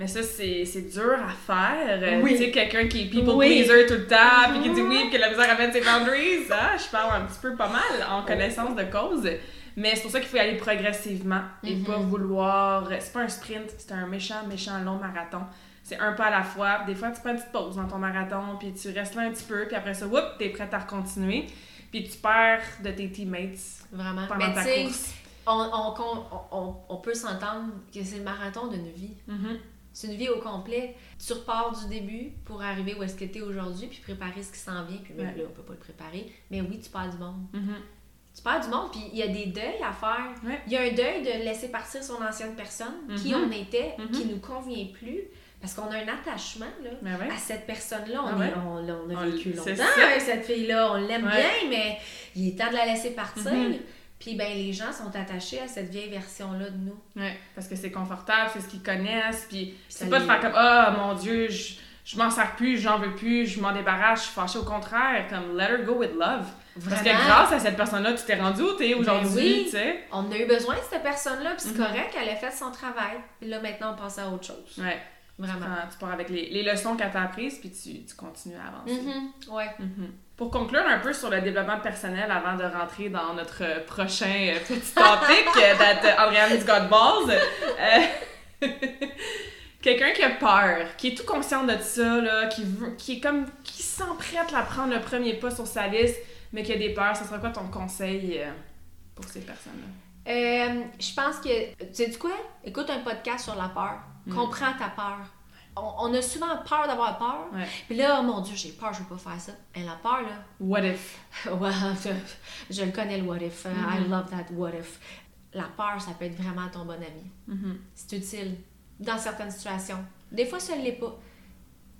Mais ça, c'est dur à faire. Euh, Oui. Tu sais, quelqu'un qui est people Oui. pleaser tout le temps, puis qui dit oui, puis qui a la misère mettre ses boundaries. Ah, je parle un petit peu pas mal en connaissance de cause. Mais c'est pour ça qu'il faut y aller progressivement et Mhm. pas vouloir. C'est pas un sprint, c'est un méchant, méchant long marathon. C'est un pas à la fois. Des fois, tu prends une petite pause dans ton marathon, puis tu restes là un petit peu, puis après ça, whoop, t'es prête à recontinuer. Puis tu perds de tes teammates Vraiment. pendant Mais ta course. on, on, on, on, on peut s'entendre que c'est le marathon d'une vie. Mhm. C'est une vie au complet. Tu repars du début pour arriver où est-ce que tu es aujourd'hui, puis préparer ce qui s'en vient. Puis même Ouais. là, on peut pas le préparer. Mais oui, tu perds du monde. Mhm. Tu perds du monde, puis il y a des deuils à faire. Ouais. Il y a un deuil de laisser partir son ancienne personne, qui on était, Mhm. qui nous convient plus, parce qu'on a un attachement là, Ben ouais. à cette personne-là. On, Ah on, on a vécu longtemps avec cette fille-là, on l'aime bien, mais il est temps de la laisser partir. Puis ben les gens sont attachés à cette vieille version-là de nous. Ouais, parce que c'est confortable, c'est ce qu'ils connaissent, puis c'est pas de faire comme ah mon dieu, je, je m'en sers plus, j'en veux plus, je m'en débarrasse, je suis fâchée au contraire, comme let her go with love. Parce que Vraiment. grâce à cette personne-là, tu t'es rendu où t'es aujourd'hui, Ben oui. tu sais? On a eu besoin de cette personne-là, puis c'est Mhm. correct, elle a fait son travail. Puis là, maintenant, on passe à autre chose. Ouais, Vraiment. Tu pars avec les, les leçons qu'elle t'a apprises, puis tu, tu continues à avancer. Mhm. Ouais. Mhm. Pour conclure un peu sur le développement personnel avant de rentrer dans notre prochain euh, petit topic euh, that Andréane's got balls, euh, quelqu'un qui a peur, qui est tout conscient de ça, là, qui, veut, qui est comme, qui s'emprête à prendre le premier pas sur sa liste, mais qui a des peurs, ce serait quoi ton conseil pour ces personnes-là? Euh, je pense que. Tu sais quoi? Écoute un podcast sur la peur. Mm. Comprends ta peur. On, on a souvent peur d'avoir peur. Ouais. Puis là, oh mon Dieu, j'ai peur, je veux pas faire ça. Et la peur, là. What if? Je, le connais, le what if. I Mhm. love that what if. La peur, ça peut être vraiment ton bon ami. Mhm. C'est utile dans certaines situations. Des fois, ça ne l'est pas.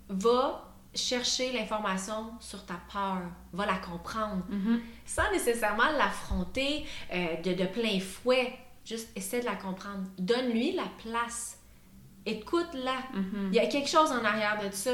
Va chercher l'information sur ta peur. Va la comprendre. Mhm. Sans nécessairement l'affronter euh, de, de plein fouet. Juste essaie de la comprendre. Donne-lui la place. Écoute-la. Mhm. Il y a quelque chose en arrière de ça.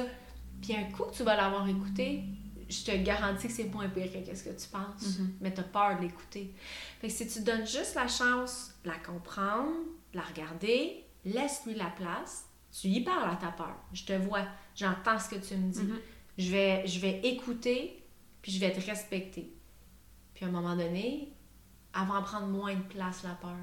Puis un coup que tu vas l'avoir écouté, je te garantis que c'est moins pire que ce que tu penses. Mhm. Mais tu as peur de l'écouter. Fait que si tu donnes juste la chance de la comprendre, de la regarder, laisse-lui la place, tu y parles à ta peur. Je te vois, j'entends ce que tu me dis. Mhm. Je, vais, je vais écouter, puis je vais te respecter. Puis à un moment donné, elle va en prendre moins de place, la peur.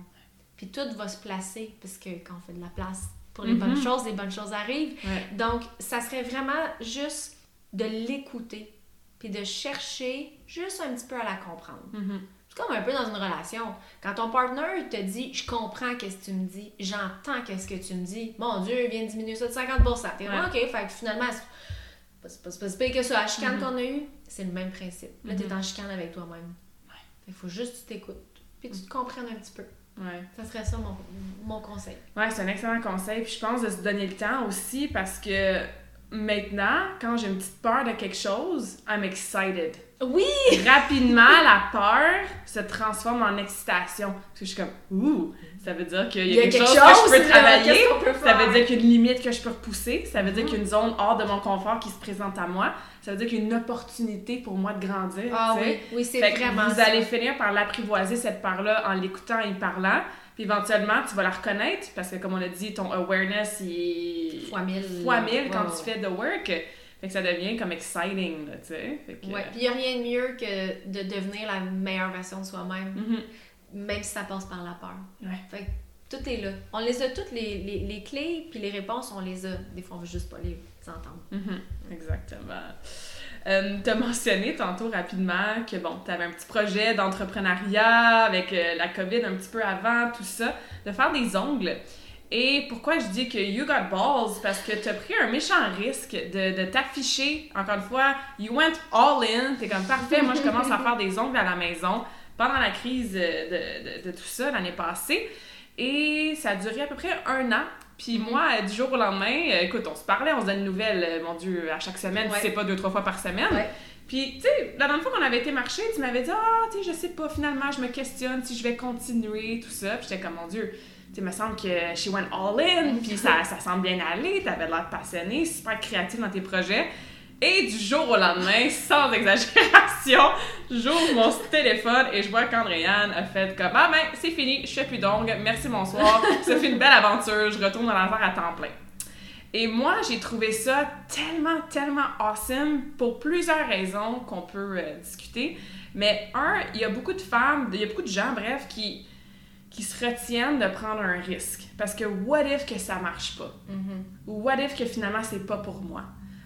Puis tout va se placer, parce que quand on fait de la place pour les Mhm. bonnes choses, les bonnes choses arrivent. Ouais. Donc, ça serait vraiment juste de l'écouter, puis de chercher juste un petit peu à la comprendre. Mhm. C'est comme un peu dans une relation. Quand ton partenaire te dit Je comprends qu'est-ce que tu me dis, j'entends qu'est-ce que tu me dis, mon Dieu, il vient de diminuer ça de 50%. T'es Ouais. OK, fait que finalement, c'est pas, si pire que ça. La chicane Mhm. qu'on a eue, c'est le même principe. Là, t'es Mhm. en chicane avec toi-même. Il faut juste que tu t'écoutes, puis que tu te comprennes un petit peu. Ouais. Ça serait ça mon, mon conseil. Ouais, c'est un excellent conseil. Puis je pense de se donner le temps aussi parce que maintenant, quand j'ai une petite peur de quelque chose, I'm excited. Oui! Rapidement, la peur se transforme en excitation. Parce que je suis comme, ouh, ça veut dire qu'il y, a quelque, chose, que je peux travailler. ça veut dire qu'il y a une limite que je peux repousser. Ça veut dire qu'il y a une zone hors de mon confort qui se présente à moi. Ça veut dire qu'il y a une opportunité pour moi de grandir. Ah oui, oui c'est vraiment Vous allez finir par l'apprivoiser, cette peur-là, en l'écoutant et parlant. Puis éventuellement, tu vas la reconnaître parce que, comme on a dit, ton awareness, il est. Fois mille. Fois mille quand tu fais the work. Fait que ça devient comme exciting, tu sais. Ouais, puis il n'y a rien de mieux que de devenir la meilleure version de soi-même, mm-hmm. même si ça passe par la peur. Ouais. Fait que tout est là. On les a toutes, les, les, les, clés, puis les réponses, on les a. Des fois, on veut juste pas les entendre. Mm-hmm. Exactement. Euh, tu as mentionné tantôt rapidement que bon, tu avais un petit projet d'entrepreneuriat avec euh, la COVID un petit peu avant, tout ça, de faire des ongles. Et pourquoi je dis que you got balls? Parce que tu as pris un méchant risque de, de t'afficher. Encore une fois, you went all in. T'es comme parfait, moi je commence à faire des ongles à la maison pendant la crise de, de, de tout ça l'année passée. Et ça a duré à peu près un an. Puis moi, du jour au lendemain, euh, écoute, on se parlait, on se donne une nouvelle, euh, mon Dieu, à chaque semaine, si c'est pas deux, trois fois par semaine. Puis, tu sais, la dernière fois qu'on avait été marcher, tu m'avais dit, ah, tu sais, je sais pas, finalement, je me questionne si je vais continuer, tout ça. Puis j'étais comme, mon Dieu, tu sais, me semble que she went all in, puis ça, ça semble bien aller, t'avais l'air passionné, super créatif dans tes projets. Et du jour au lendemain, sans exagération, j'ouvre mon téléphone et je vois qu'Andréane a fait comme Ah ben, c'est fini, je fais plus d'ongles, merci, bonsoir. ça fait une belle aventure, je retourne dans l'affaire à temps plein. Et moi, j'ai trouvé ça tellement, tellement awesome pour plusieurs raisons qu'on peut euh, discuter. Mais un, il y a beaucoup de femmes, il y a beaucoup de gens, bref, qui, qui se retiennent de prendre un risque. Parce que what if que ça marche pas? Mm-hmm. Ou what if que finalement c'est pas pour moi?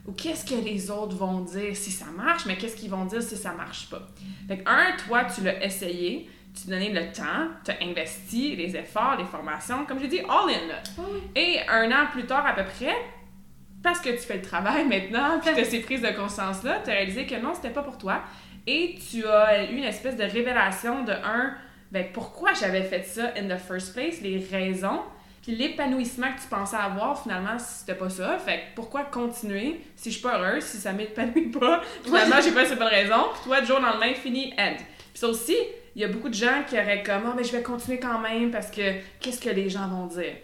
Ou qu'est-ce que les autres vont dire si ça marche, mais qu'est-ce qu'ils vont dire si ça marche pas? Fait que, un, toi, tu l'as essayé, tu as donné le temps, tu as investi les efforts, les formations, comme j'ai dit, all in. Là. Ah Et un an plus tard, à peu près, parce que tu fais le travail maintenant, puis tu as ces prises de conscience-là, tu as réalisé que non, c'était pas pour toi. Et tu as eu une espèce de révélation de un, ben pourquoi j'avais fait ça in the first place, les raisons l'épanouissement que tu pensais avoir, finalement, c'était pas ça. Fait que pourquoi continuer si je suis pas heureuse, si ça m'épanouit pas? Finalement, j'ai pas cette bonne raison. Puis toi, du jour au lendemain, fini, end. Puis ça aussi, il y a beaucoup de gens qui auraient comme, oh, mais je vais continuer quand même parce que qu'est-ce que les gens vont dire?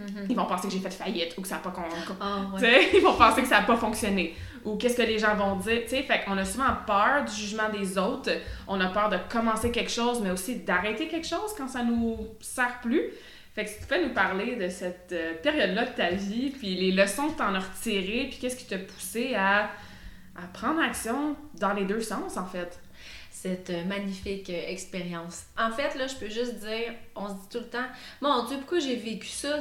Mm-hmm. Ils vont penser que j'ai fait faillite ou que ça n'a pas con... Ah, Ils vont penser que ça n'a pas fonctionné. Ou qu'est-ce que les gens vont dire? sais fait qu'on a souvent peur du jugement des autres. On a peur de commencer quelque chose, mais aussi d'arrêter quelque chose quand ça nous sert plus. Fait que si tu peux nous parler de cette euh, période-là de ta vie, puis les leçons que tu en as retirées, puis qu'est-ce qui t'a poussé à, à prendre action dans les deux sens, en fait? Cette euh, magnifique euh, expérience. En fait, là, je peux juste dire, on se dit tout le temps, mon Dieu, pourquoi j'ai vécu ça?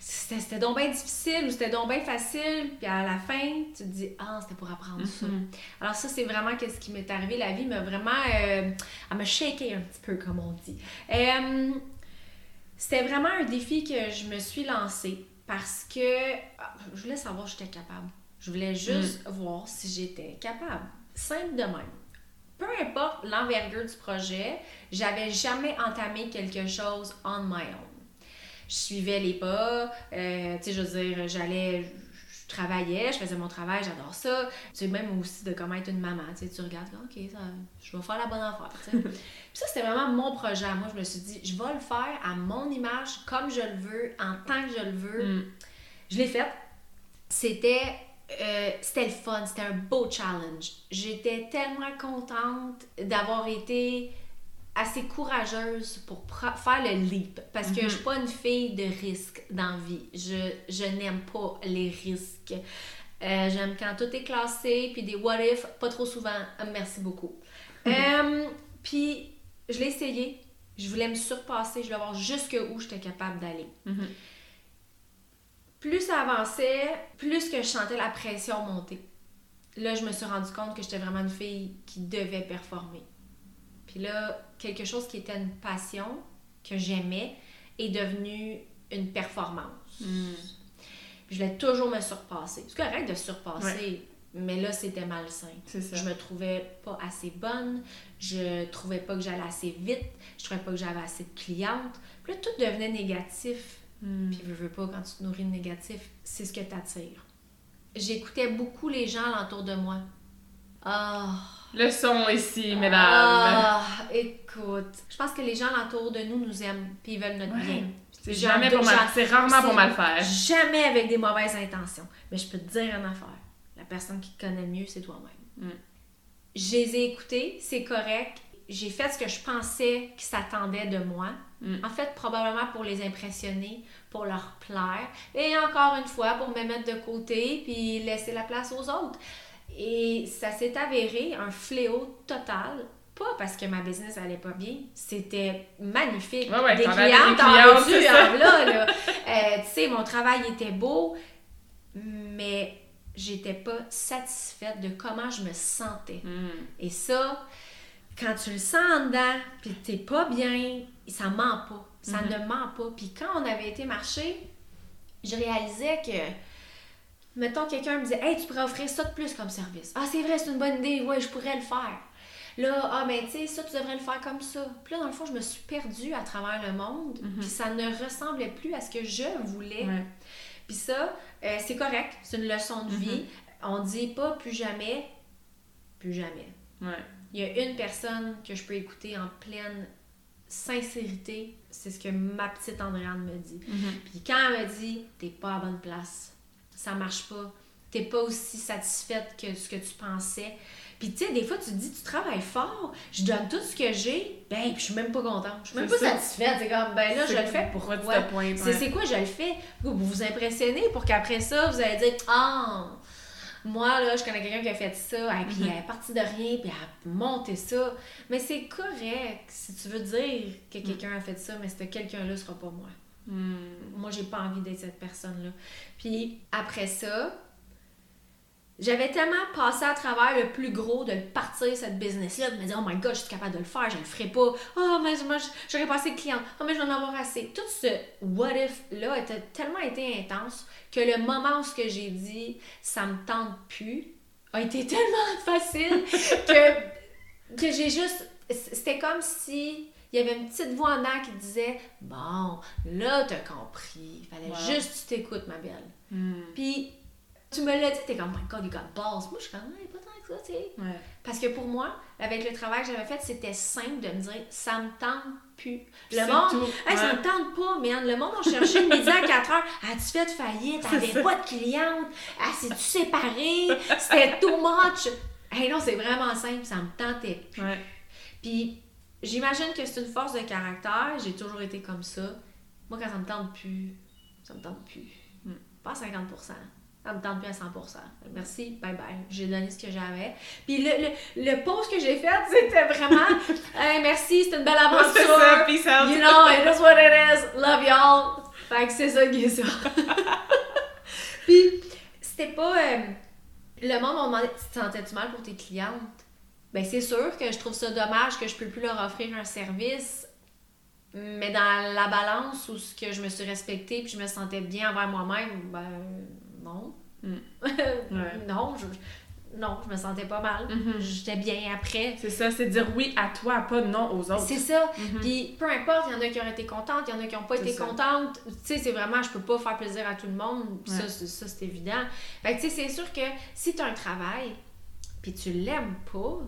C'était donc bien difficile ou c'était donc bien facile, puis à la fin, tu te dis, ah, c'était pour apprendre ça. Mm-hmm. Alors, ça, c'est vraiment ce qui m'est arrivé. La vie m'a vraiment. elle m'a shaké un petit peu, comme on dit. C'était vraiment un défi que je me suis lancé parce que ah, je voulais savoir si j'étais capable. Je voulais juste mm. voir si j'étais capable. Simple de même. Peu importe l'envergure du projet, j'avais jamais entamé quelque chose on my own. Je suivais les pas, euh, tu sais, je veux dire, j'allais, travaillais, je faisais mon travail, j'adore ça. Tu sais, même aussi de comment être une maman, tu sais, tu regardes, ok, je vais faire la bonne affaire, tu sais. ça, c'était vraiment mon projet. Moi, je me suis dit, je vais le faire à mon image, comme je le veux, en tant que je le veux. Mm. Je l'ai fait. C'était euh, c'était le fun, c'était un beau challenge. J'étais tellement contente d'avoir été assez courageuse pour faire le leap parce que je suis mm-hmm. pas une fille de risque dans la vie. Je, je n'aime pas les risques. Euh, j'aime quand tout est classé, puis des what if, pas trop souvent. Merci beaucoup. Euh, puis je l'ai essayé. Je voulais me surpasser. Je voulais voir jusqu'où j'étais capable d'aller. Mm-hmm. Plus ça avançait, plus que je sentais la pression monter. Là, je me suis rendu compte que j'étais vraiment une fille qui devait performer. Puis là, quelque chose qui était une passion, que j'aimais, est devenu une performance. Mm. je voulais toujours me surpasser. C'est correct de surpasser. Mais là, c'était malsain. Ça. Je me trouvais pas assez bonne, je trouvais pas que j'allais assez vite, je trouvais pas que j'avais assez de clientes. Puis là, tout devenait négatif. Hmm. Puis, je veux pas, quand tu te nourris de négatif, c'est ce que tu attires. j'écoutais beaucoup les gens alentour de moi. Ah. Le son ici, mesdames. Ah, écoute. Je pense que les gens alentour de nous nous aiment puis ils veulent notre Ouais. bien. C'est jamais pour mal, c'est rarement pour mal faire. Jamais avec des mauvaises intentions. Mais je peux te dire une affaire. La personne qui te connaît mieux, c'est toi-même. Mm. Je les ai écoutés, c'est correct. J'ai fait ce que je pensais qu'ils s'attendaient de moi. Mm. En fait, probablement pour les impressionner, pour leur plaire. Et encore une fois, pour me mettre de côté puis laisser la place aux autres. Et ça s'est avéré un fléau total. Pas parce que ma business allait pas bien, c'était magnifique. Ouais, ouais, des t'en avais clientes des en clientes, veux-tu, c'est ça. en voilà, là. Euh, tu sais, mon travail était beau, mais j'étais pas satisfaite de comment je me sentais. Mm. Et ça, quand tu le sens en dedans, puis t'es pas bien, ça ment pas. Ça Mhm. ne ment pas. Puis quand on avait été marcher, je réalisais que, mettons, quelqu'un me disait Hey, tu pourrais offrir ça de plus comme service. Ah, c'est vrai, c'est une bonne idée, ouais, je pourrais le faire. Là, ah, ben, tu sais, ça, tu devrais le faire comme ça. Puis là, dans le fond, je me suis perdue à travers le monde, Mhm. puis ça ne ressemblait plus à ce que je voulais. Ouais. Puis ça, euh, c'est correct, c'est une leçon de Mhm. vie. On dit pas plus jamais, plus jamais. Ouais. Il y a une personne que je peux écouter en pleine sincérité, c'est ce que ma petite Andréane me dit. Mhm. Puis quand elle me dit t'es pas à bonne place, ça marche pas, t'es pas aussi satisfaite que ce que tu pensais. Puis tu sais, des fois tu te dis tu travailles fort, je donne tout ce que j'ai, ben puis je suis même pas contente, je suis même pas ça. satisfaite. C'est comme ben là je le fais c'est ouais. c'est quoi je le fais? Pour vous impressionner pour qu'après ça vous allez dire ah moi là je connais quelqu'un qui a fait ça et puis Mhm. elle est partie de rien puis elle a monté ça mais c'est correct si tu veux dire que quelqu'un a fait ça mais ce quelqu'un là sera pas moi Mm. moi j'ai pas envie d'être cette personne là puis après ça j'avais tellement passé à travers le plus gros de partir cette business là de me dire oh my god je suis capable de le faire je le ferai pas. Oh mais j'aurais pas assez de clients oh mais je vais en avoir assez. Tout ce what if là a tellement été intense que le moment où ce que j'ai dit ça me tente plus a été tellement facile que que j'ai juste c'était comme si il y avait une petite voix en arrière qui disait bon là t'as compris fallait Wow. juste que tu t'écoutes ma belle Mm. puis tu me l'as dit, t'es comme, oh my god, you got balls. Moi, je suis comme, ouais, pas tant que ça, tu sais. Ouais. Parce que pour moi, avec le travail que j'avais fait, c'était simple de me dire, ça me tente plus. Le monde, ça me tente pas, man. Le monde, on cherchait le midi à 4 heures. As-tu fait faillite? T'avais pas de cliente? Ah, c'est-tu séparé? C'était too much? Hey, non, c'est vraiment simple. Ça me tentait plus. Ouais. Puis, j'imagine que c'est une force de caractère. J'ai toujours été comme ça. Moi, quand ça me tente plus, ça me tente plus. Mm. Pas à 50% ça me tente plus à 100% Merci, bye bye. J'ai donné ce que j'avais. Puis le, le, le post que j'ai fait, c'était vraiment Hey, merci, c'était une belle C'est ça, aventure. peace out. You know, it is what it is. Love y'all. Fait que c'est ça qui est ça. Puis, c'était pas. euh, le monde m'a demandé Tu te sentais-tu mal pour tes clientes? Ben, c'est sûr que je trouve ça dommage que je peux plus leur offrir un service. Mais dans la balance où ce que je me suis respectée puis je me sentais bien envers moi-même, ben non. Mm. Ouais. non, je, non, je me sentais pas mal. Mhm. J'étais bien après. C'est ça, c'est dire oui à toi, pas non aux autres. C'est ça. Mhm. Puis peu importe, il y en a qui ont été contentes, il y en a qui n'ont pas été ça. contentes. Tu sais, c'est vraiment, je peux pas faire plaisir à tout le monde. Ouais. ça, c'est- ça, c'est évident. Fait que tu sais, c'est sûr que si tu as un travail, puis tu l'aimes pas,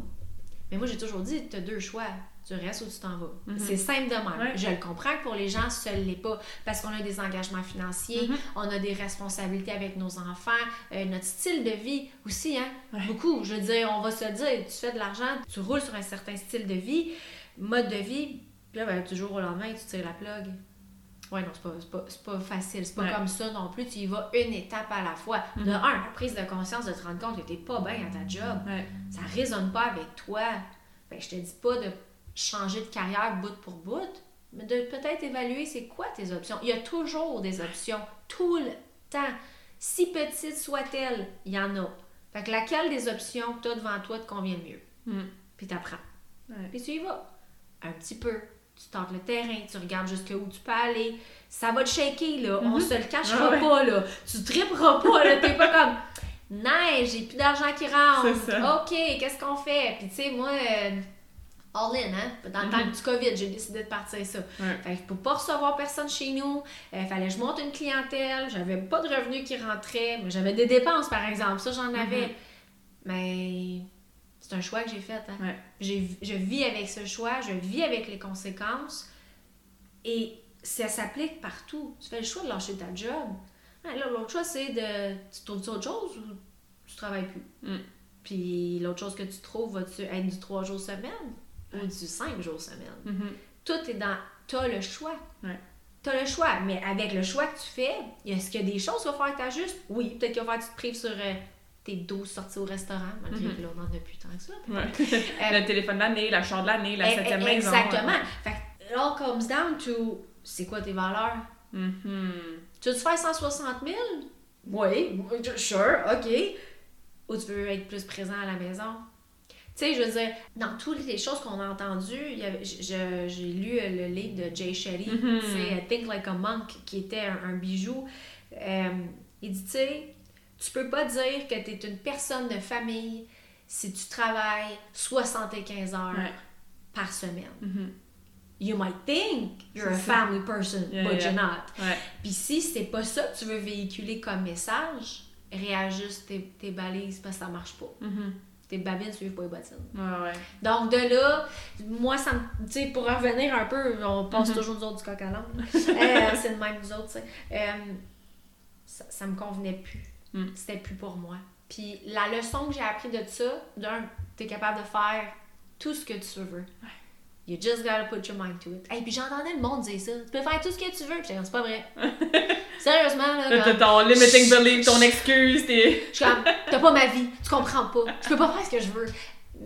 mais moi j'ai toujours dit, tu as deux choix. Tu restes ou tu t'en vas. Mhm. C'est simple de même. Ouais. Je le comprends que pour les gens, ça ne l'est pas. Parce qu'on a des engagements financiers, Mhm. on a des responsabilités avec nos enfants, euh, notre style de vie aussi, hein? Ouais. Beaucoup. Je veux dire, on va se dire, tu fais de l'argent, tu roules sur un certain style de vie, mode de vie, puis là, ben, du jour au lendemain, tu tires la plug. Ouais, non, c'est pas, pas, pas facile. C'est pas Ouais. comme ça non plus. Tu y vas une étape à la fois. De Mhm. un, la prise de conscience de te rendre compte que t'es pas bien à ta job. Ouais. Ça résonne pas avec toi. Que je te dis pas de changer de carrière bout pour bout, mais de peut-être évaluer c'est quoi tes options. Il y a toujours des options, tout le temps. Si petite soit-elle, il y en a. Fait que laquelle des options que tu as devant toi te convient le mieux? Mm. Puis t'apprends. Puis tu y vas. Un petit peu. Tu tentes le terrain, tu regardes jusqu'où tu peux aller. Ça va te shaker, là. On Mhm. se le cachera Ah ouais. pas, là. Tu triperas pas, là. T'es pas comme... Neige, j'ai plus d'argent qui rentre. Ça. OK, qu'est-ce qu'on fait? Puis tu sais, moi, euh, all-in, hein? Dans le temps du COVID, j'ai décidé de partir ça. Ouais. Fait que pour pas recevoir personne chez nous, il fallait que je monte une clientèle, j'avais pas de revenus qui rentraient, mais j'avais des dépenses, par exemple. Ça, j'en avais. Mais c'est un choix que j'ai fait. Hein? Ouais. Je vis avec ce choix, je vis avec les conséquences. Et ça s'applique partout. Tu fais le choix de lâcher ta job. L'autre choix, c'est de. Tu trouves autre chose ou tu travailles plus? Mm. Puis l'autre chose que tu trouves, va-tu être du 3 jours semaine ou du 5 jours semaine? Mhm. Tout est dans. T'as le choix. Ouais. T'as le choix. Mais avec le choix que tu fais, est-ce qu'il y a des choses qu'il va falloir que t'ajustes? Oui. Peut-être qu'il va falloir que tu te prives sur euh, tes 12 sorties au restaurant. Malgré Mhm. que là, on a plus tant que ça. Ouais. le téléphone de l'année, la chambre de l'année, la septième eh, maison. Exactement. Fait que it all comes down to c'est quoi tes valeurs? Mhm. Tu veux-tu faire 160 000? Oui, sure, ok. Ou tu veux être plus présent à la maison? Tu sais, je veux dire, dans toutes les choses qu'on a entendues, j'ai lu euh, le livre de Jay Shetty, Mhm. c'est Think Like a Monk, qui était un, un bijou. Euh, il dit, tu sais, tu peux pas dire que tu es une personne de famille si tu travailles 75 heures Ouais. par semaine. Mhm. You might think you're a ça. family person, Yeah, but yeah. you're not. Ouais. Puis si c'est pas ça que tu veux véhiculer comme message, réajuste tes, tes balises parce que ça marche pas. Mhm. Tes babines suivent pas les bottines. Ouais. Donc de là, moi, ça me. Tu sais, pour revenir un peu, on passe Mhm. toujours nous autres du coq à l'âne. Euh, c'est le même nous autres. Euh, ça, ça me convenait plus. Mm. C'était plus pour moi. Puis la leçon que j'ai appris de ça, d'un, t'es capable de faire tout ce que tu veux. You just gotta put your mind to it. Et puis j'entendais le monde dire ça. Tu peux faire tout ce que tu veux. Puis j'étais c'est pas vrai. Sérieusement, là. Comme- t'as ton limiting belief, ton excuse, t'es. je suis comme, t'as pas ma vie, tu comprends pas. Je peux pas faire ce que je veux.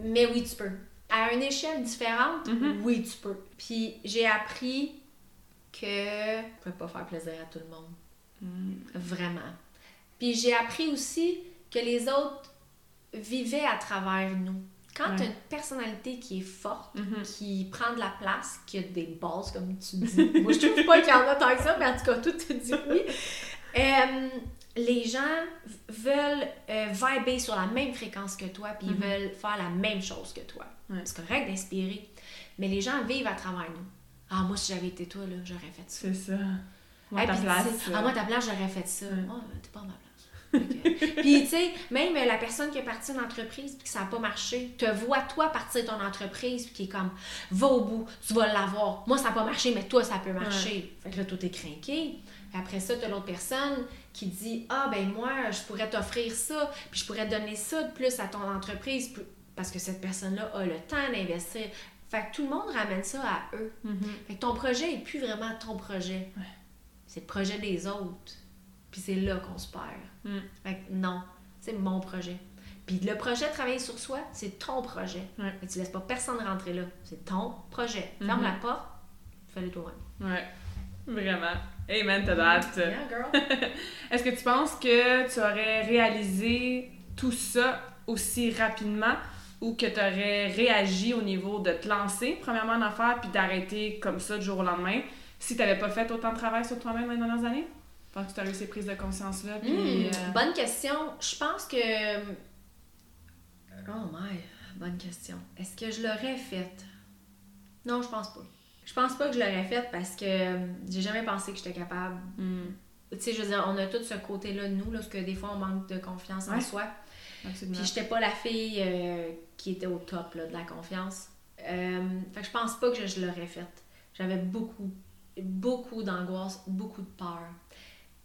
Mais oui, tu peux. À une échelle différente, Mhm. oui, tu peux. Puis j'ai appris que je peux pas faire plaisir à tout le monde. Vraiment. Puis j'ai appris aussi que les autres vivaient à travers nous. Quand Ouais. t'as une personnalité qui est forte, Mhm. qui prend de la place, qui a des bases, comme tu dis. Moi, je trouve pas qu'il y en a tant que ça, mais en tout cas, tout te dit oui. Euh, les gens veulent euh, vibrer sur la même fréquence que toi, puis ils Mhm. veulent faire la même chose que toi. Ouais. C'est correct d'inspirer, mais les gens vivent à travers nous. Ah, moi, si j'avais été toi, là, j'aurais fait ça. C'est ça. Moi, Hey, ta place. tu Ah, moi, ta place, j'aurais fait ça. Ah, t'es pas à ma place. Puis, tu sais, même euh, la personne qui est partie d'une entreprise puis que ça n'a pas marché, te voit, toi, partir de ton entreprise puis qui est comme, va au bout, tu vas l'avoir. Moi, ça n'a pas marché, mais toi, ça peut marcher. Fait que là, tout est craqué. Après ça, tu as l'autre personne qui dit, ah, ben moi, je pourrais t'offrir ça, puis je pourrais donner ça de plus à ton entreprise parce que cette personne-là a le temps d'investir. Fait que tout le monde ramène ça à eux. mhm. Fait que ton projet est plus vraiment ton projet. C'est le projet des autres. Puis c'est là qu'on se perd. Mm. Fait que non, c'est mon projet. Puis le projet de travailler sur soi, c'est ton projet. Ouais. Mais tu laisses pas personne rentrer là. C'est ton projet. Ferme Mhm. la porte, fais-le toi-même. Ouais. Vraiment. Amen to that. Yeah, girl. Est-ce que tu penses que tu aurais réalisé tout ça aussi rapidement ou que tu aurais réagi au niveau de te lancer, premièrement, en affaires, puis d'arrêter comme ça du jour au lendemain, si tu n'avais pas fait autant de travail sur toi-même dans les dernières années? Tu as eu ces prises de conscience-là. Puis, Hmm, euh, Bonne question. Je pense que. Oh my, bonne question. Est-ce que je l'aurais faite? Non, je pense pas. Je pense pas que je l'aurais faite parce que euh, j'ai jamais pensé que j'étais capable. hmm, Tu sais, je veux dire, on a tout ce côté-là de nous, là, parce que des fois, on manque de confiance en soi. absolument. Puis j'étais pas la fille euh, qui était au top là, de la confiance. Euh, fait que je pense pas que je, je l'aurais faite. J'avais beaucoup, beaucoup d'angoisse, beaucoup de peur.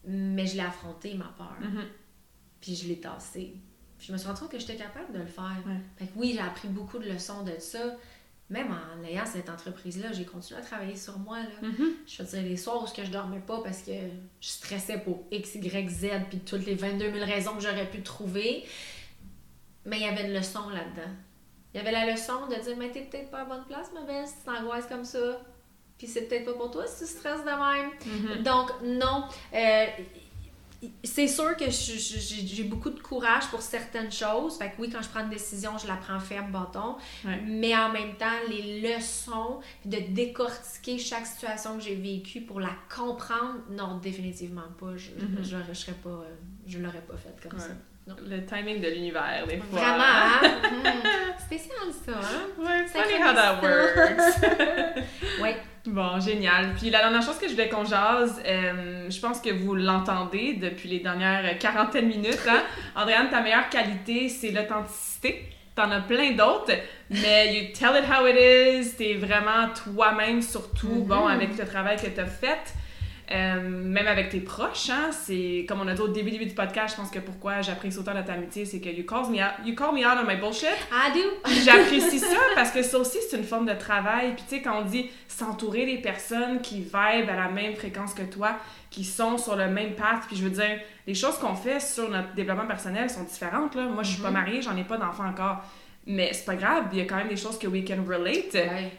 Mais je l'ai affronté, ma peur. Mhm. Puis je l'ai tassée. Puis je me suis rendu compte que j'étais capable de le faire. Ouais. Fait que oui, j'ai appris beaucoup de leçons de ça. Même en ayant cette entreprise-là, j'ai continué à travailler sur moi. Là. Mhm. Je veux dire, les soirs où je dormais pas parce que je stressais pour X, Y, Z, puis toutes les 22 000 raisons que j'aurais pu trouver. Mais il y avait une leçon là-dedans. Il y avait la leçon de dire, mais t'es peut-être pas à bonne place, ma belle, si t'angoisses comme ça. Puis c'est peut-être pas pour toi si tu stresses de même. Mhm. Donc, non. Euh, c'est sûr que j'ai beaucoup de courage pour certaines choses. Fait que oui, quand je prends une décision, je la prends ferme, bâton. Ouais. Mais en même temps, les leçons, de décortiquer chaque situation que j'ai vécue pour la comprendre, non, définitivement pas. Je, je, je, serais pas, euh, je l'aurais pas faite comme Ouais. ça. Le timing de l'univers, des fois. Vraiment, hein? Hmm. Spécial, ça, hein? Ouais, funny how that works. ouais. Bon, génial. Puis la dernière chose que je voulais qu'on jase, euh, je pense que vous l'entendez depuis les dernières quarantaine minutes. Hein? Andréane, ta meilleure qualité, c'est l'authenticité. T'en as plein d'autres, mais you tell it how it is, t'es vraiment toi-même surtout, mm-hmm. bon, avec le travail que t'as fait. Euh, même avec tes proches, hein, c'est comme on a dit au début, début du podcast, je pense que pourquoi j'apprécie autant notre amitié, c'est que you call me out, you call me out on my bullshit. I do. J'apprécie ça parce que ça aussi c'est une forme de travail. Puis tu sais quand on dit s'entourer des personnes qui vibent à la même fréquence que toi, qui sont sur le même path, puis je veux dire les choses qu'on fait sur notre développement personnel sont différentes là. Moi je suis pas mm-hmm. mariée, j'en ai pas d'enfant encore. Mais c'est pas grave, il y a quand même des choses que we can relate.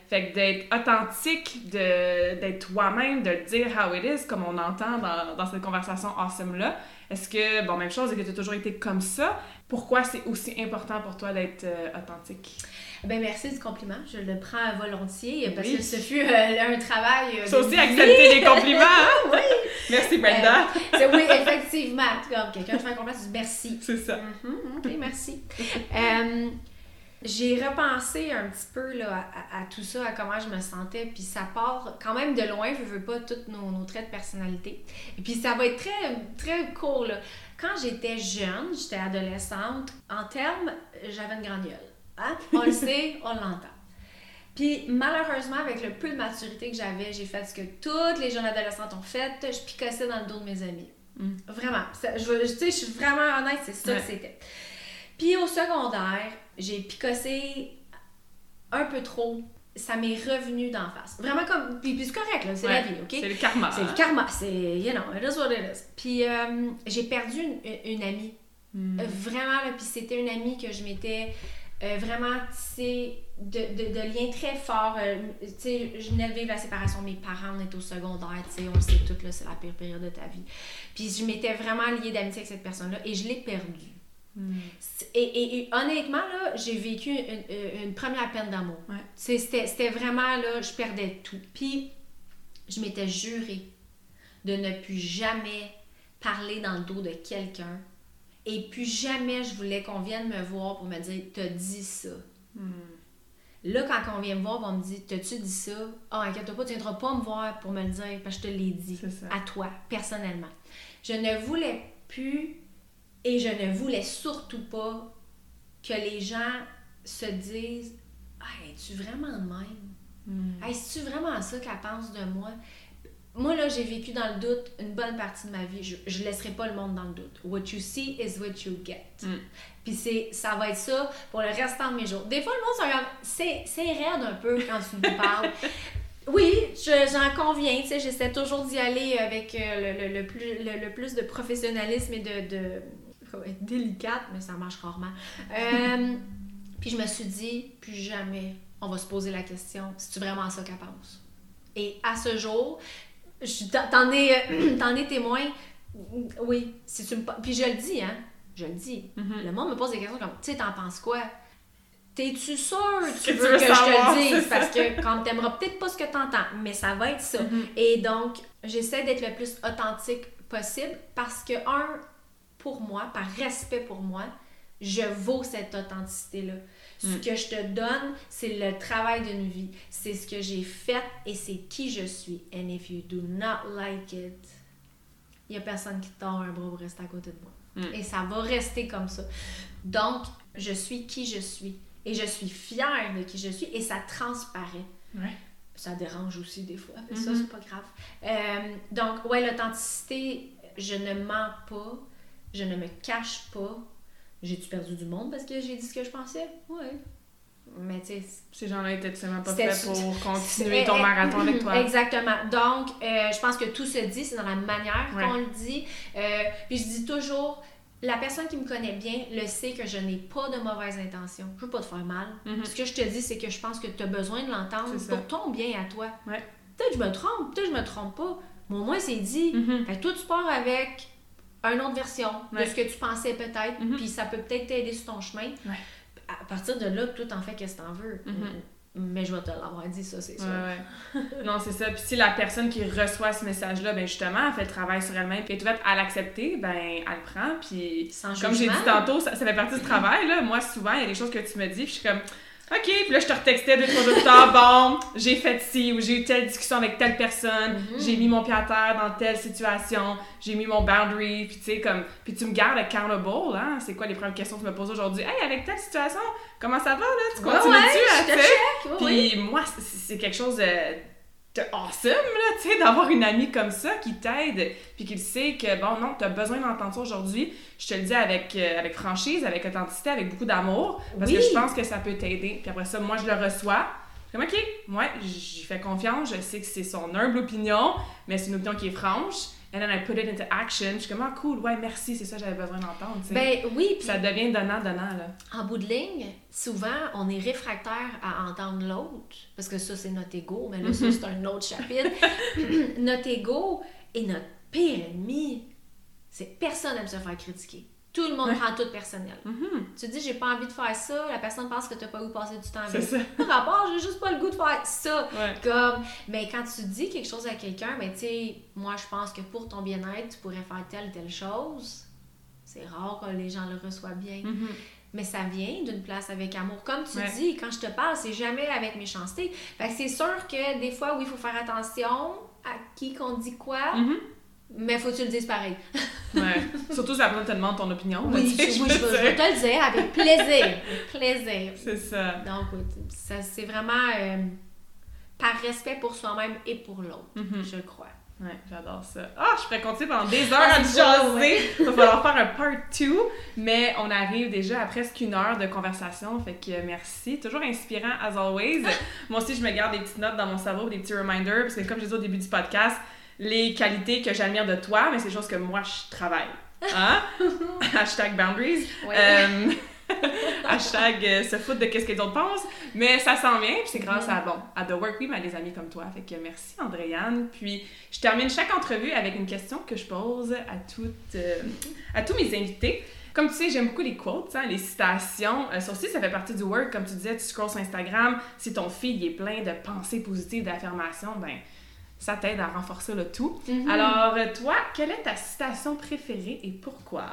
Fait que d'être authentique, d'être toi-même, de dire how it is, comme on entend dans, dans cette conversation awesome-là. Est-ce que, bon, même chose, est-ce que tu as toujours été comme ça? Pourquoi c'est aussi important pour toi d'être euh, authentique? Ben merci du compliment, je le prends volontiers parce que ce fut euh, un travail. Euh, aussi accepter les compliments. Hein? oui. Merci Brenda. oui, effectivement. Comme quelqu'un te fait un compliment, tu dis merci. C'est ça. Mm-hmm, ok, merci j'ai repensé un petit peu là, à, tout ça, à comment je me sentais, puis ça part quand même de loin, je veux pas tous nos, traits de personnalité. Et puis ça va être très, très court. Là. Quand j'étais jeune, j'étais adolescente, en termes, j'avais une grande gueule. Hein? On le sait, on l'entend. Puis malheureusement, avec le peu de maturité que j'avais, j'ai fait ce que toutes les jeunes adolescentes ont fait, je picossais dans le dos de mes amis. Mm. Vraiment. je, je suis vraiment honnête, c'est ça que c'était. Puis au secondaire, j'ai picossé un peu trop. Ça m'est revenu d'en face. Vraiment comme. Puis, c'est correct, là. C'est la vie, OK? C'est le karma. C'est le karma. C'est, you know, it is what it is. Puis euh, j'ai perdu une, amie. Hmm. Euh, vraiment, là. Puis c'était une amie que je m'étais. Euh, vraiment tissé de, de, de, liens très forts. tu sais, je venais de vivre la séparation de mes parents, on est au secondaire, tu sais, on le sait tout, là, c'est la pire période de ta vie. Puis je m'étais vraiment liée d'amitié avec cette personne-là et je l'ai perdue. Hmm. Et, honnêtement, là, j'ai vécu une, première peine d'amour. C'était vraiment, là, je perdais tout. Puis, je m'étais juré de ne plus jamais parler dans le dos de quelqu'un. Et plus jamais je voulais qu'on vienne me voir pour me dire T'as dit ça. Hmm. Là, quand on vient me voir, on me dit T'as-tu dit ça? Ah, oh, inquiète-toi pas, tu viendras pas me voir pour me le dire parce que je te l'ai dit à toi, personnellement. Je ne voulais plus et je ne voulais surtout pas que les gens se disent Hey, es-tu vraiment de même? Hmm. Hey, c'est-tu vraiment ça qu'elle pense de moi? Moi, là, j'ai vécu dans le doute une bonne partie de ma vie. Je ne laisserai pas le monde dans le doute. What you see is what you get. Hmm. Puis c'est, ça va être ça pour le restant de mes jours. Des fois, le monde. C'est, c'est raide un peu quand tu me parles. Oui, j'en conviens. Tu sais, j'essaie toujours d'y aller avec euh, le, le, plus, le, plus de professionnalisme et de être délicate, mais ça marche rarement. Euh, puis je me suis dit, plus jamais on va se poser la question, c'est-tu vraiment ça qu'elle pense? Et à ce jour, t'en es, es témoin, oui, si tu me... Puis je le dis, hein, je le dis. Mm-hmm. Le monde me pose des questions comme, tu sais, t'en penses quoi? T'es-tu sûr que tu veux que, je te le dise? Parce que quand t'aimeras peut-être pas ce que t'entends, mais ça va être ça. Mm-hmm. Et donc, j'essaie d'être le plus authentique possible parce que, un, pour moi, par respect pour moi, je vaux cette authenticité-là. Ce mm. que je te donne, c'est le travail d'une vie. C'est ce que j'ai fait et c'est qui je suis. And if you do not like it, il n'y a personne qui tord un bras pour rester à côté de moi. Mm. Et ça va rester comme ça. Donc, je suis qui je suis. Et je suis fière de qui je suis et ça transparaît. Ça dérange aussi des fois, mais ça, mm-hmm. c'est pas grave. Euh, donc, ouais, l'authenticité, je ne mens pas je ne me cache pas. J'ai-tu perdu du monde parce que j'ai dit ce que je pensais? Oui. Mais tu sais. Ces gens-là étaient tellement pas faits pour continuer ton marathon avec toi. Exactement. Donc, euh, je pense que tout se dit, c'est dans la manière qu'on le dit. Euh, puis je dis toujours, la personne qui me connaît bien le sait que je n'ai pas de mauvaises intentions. Je veux pas te faire mal. Mm-hmm. Ce que je te dis, c'est que je pense que tu as besoin de l'entendre pour ton bien à toi. Peut-être que je me trompe, peut-être que je me trompe pas. Mais au moins, c'est dit. Mm-hmm. Fait toi, tu pars avec une autre version de ce que tu pensais peut-être, mhm. puis ça peut peut-être t'aider sur ton chemin. À partir de là, tout en fait qu'est-ce que t'en veux? Mhm. mais je vais te l'avoir dit, ça, c'est. Ouais, ouais. non, c'est ça. Puis si la personne qui reçoit ce message-là, ben justement, elle fait le travail sur elle-même, puis est ouverte à l'accepter, ben elle le prend. Puis Sans comme j'ai dit tantôt, ça, ça fait partie du travail. Là. Moi, souvent, il y a des choses que tu me dis, puis je suis comme, OK, puis là, je te retextais deux, trois jours plus tard, bon, j'ai fait ci, ou j'ai eu telle discussion avec telle personne, Mhm. j'ai mis mon pied à terre dans telle situation, j'ai mis mon boundary, puis tu sais, comme, puis tu me gardes accountable, hein? C'est quoi les premières questions que tu me poses aujourd'hui? Hey, avec telle situation, comment ça va, là? Tu continues-tu ouais, à, ouais. Puis moi, c'est- quelque chose de awesome, là, tu sais, d'avoir une amie comme ça qui t'aide, puis qui sait que, bon, non, t'as besoin d'entendre ça aujourd'hui. Je te le dis avec, euh, avec franchise, avec authenticité, avec beaucoup d'amour, parce Oui. que je pense que ça peut t'aider. Puis après ça, moi, je le reçois. Comme, OK, moi, j'y fais confiance, je sais que c'est son humble opinion, mais c'est une opinion qui est franche. And then I put it into action. Je suis comme, ah, cool, ouais, merci, c'est ça que j'avais besoin d'entendre. Ben oui, Puis puis ça devient donnant-donnant, là. en bout de ligne, souvent, on est réfractaire à entendre l'autre, parce que ça, c'est notre ego, mais là, ça, c'est un autre chapitre. notre ego est notre pire ennemi. C'est personne n'aime se faire critiquer. Tout le monde Ouais. prend tout personnel. Mhm. Tu dis, j'ai pas envie de faire ça, la personne pense que t'as pas eu passer du temps avec. Par rapport, j'ai juste pas le goût de faire ça. Ouais. Comme, mais quand tu dis quelque chose à quelqu'un, mais tu sais, moi je pense que pour ton bien-être, tu pourrais faire telle telle chose. C'est rare que les gens le reçoivent bien. Mhm. Mais ça vient d'une place avec amour. Comme tu Ouais. dis, quand je te parle, c'est jamais avec méchanceté. Fait que c'est sûr que des fois, oui, il faut faire attention à qui qu'on dit quoi, Mhm. Mais faut que tu le dises pareil. Ouais. Surtout si la personne te demande ton opinion. Oui, je, oui, je veux je te le dire avec plaisir. Avec plaisir. C'est ça. Donc, ça, c'est vraiment euh, par respect pour soi-même et pour l'autre, Mhm. je crois. Ouais, j'adore ça. Ah, je pourrais continuer pendant des heures Ah, à jaser. Il va falloir faire un part 2, mais on arrive déjà à presque une heure de conversation, fait que merci. Toujours inspirant, as always. Moi aussi, je me garde des petites notes dans mon cerveau, des petits reminders, parce que comme je disais au début du podcast, les qualités que j'admire de toi, mais c'est des choses que moi, je travaille. Hein? Hashtag boundaries. Ouais. Euh, hashtag euh, se foutre de qu'est-ce que les autres pensent. Mais ça s'en vient, puis c'est grâce à, bon, à The Work We, mais à des amis comme toi. Fait que merci, Andréane. Puis je termine chaque entrevue avec une question que je pose à, toutes, euh, à tous mes invités. Comme tu sais, j'aime beaucoup les quotes, hein, les citations. Euh, ça aussi, ça fait partie du work. Comme tu disais, tu scrolls sur Instagram. Si ton feed est plein de pensées positives, d'affirmations, ben ça t'aide à renforcer le tout. Mhm. Alors, toi, quelle est ta citation préférée et pourquoi?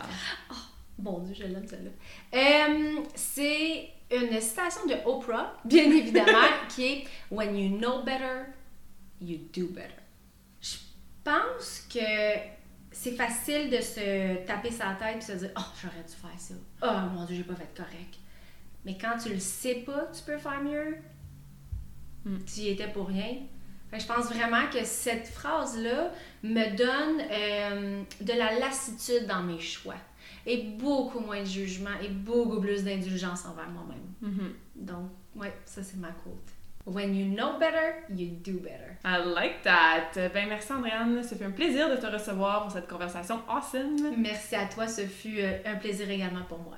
Bon Dieu, je l'aime celle-là. Euh, c'est une citation de Oprah, bien évidemment, qui est When you know better, you do better. Je pense que c'est facile de se taper sa tête et se dire Oh, j'aurais dû faire ça. Oh mon Dieu, j'ai pas fait correct. Mais quand tu le sais pas, tu peux faire mieux. Mm. Tu y étais pour rien. Fait que je pense vraiment que cette phrase-là me donne euh, de la lassitude dans mes choix et beaucoup moins de jugement et beaucoup plus d'indulgence envers moi-même. Mhm. Donc, ouais, ça c'est ma quote. When you know better, you do better. I like that. Ben merci Andréane, ça fait un plaisir de te recevoir pour cette conversation awesome. Merci à toi, ce fut euh, un plaisir également pour moi.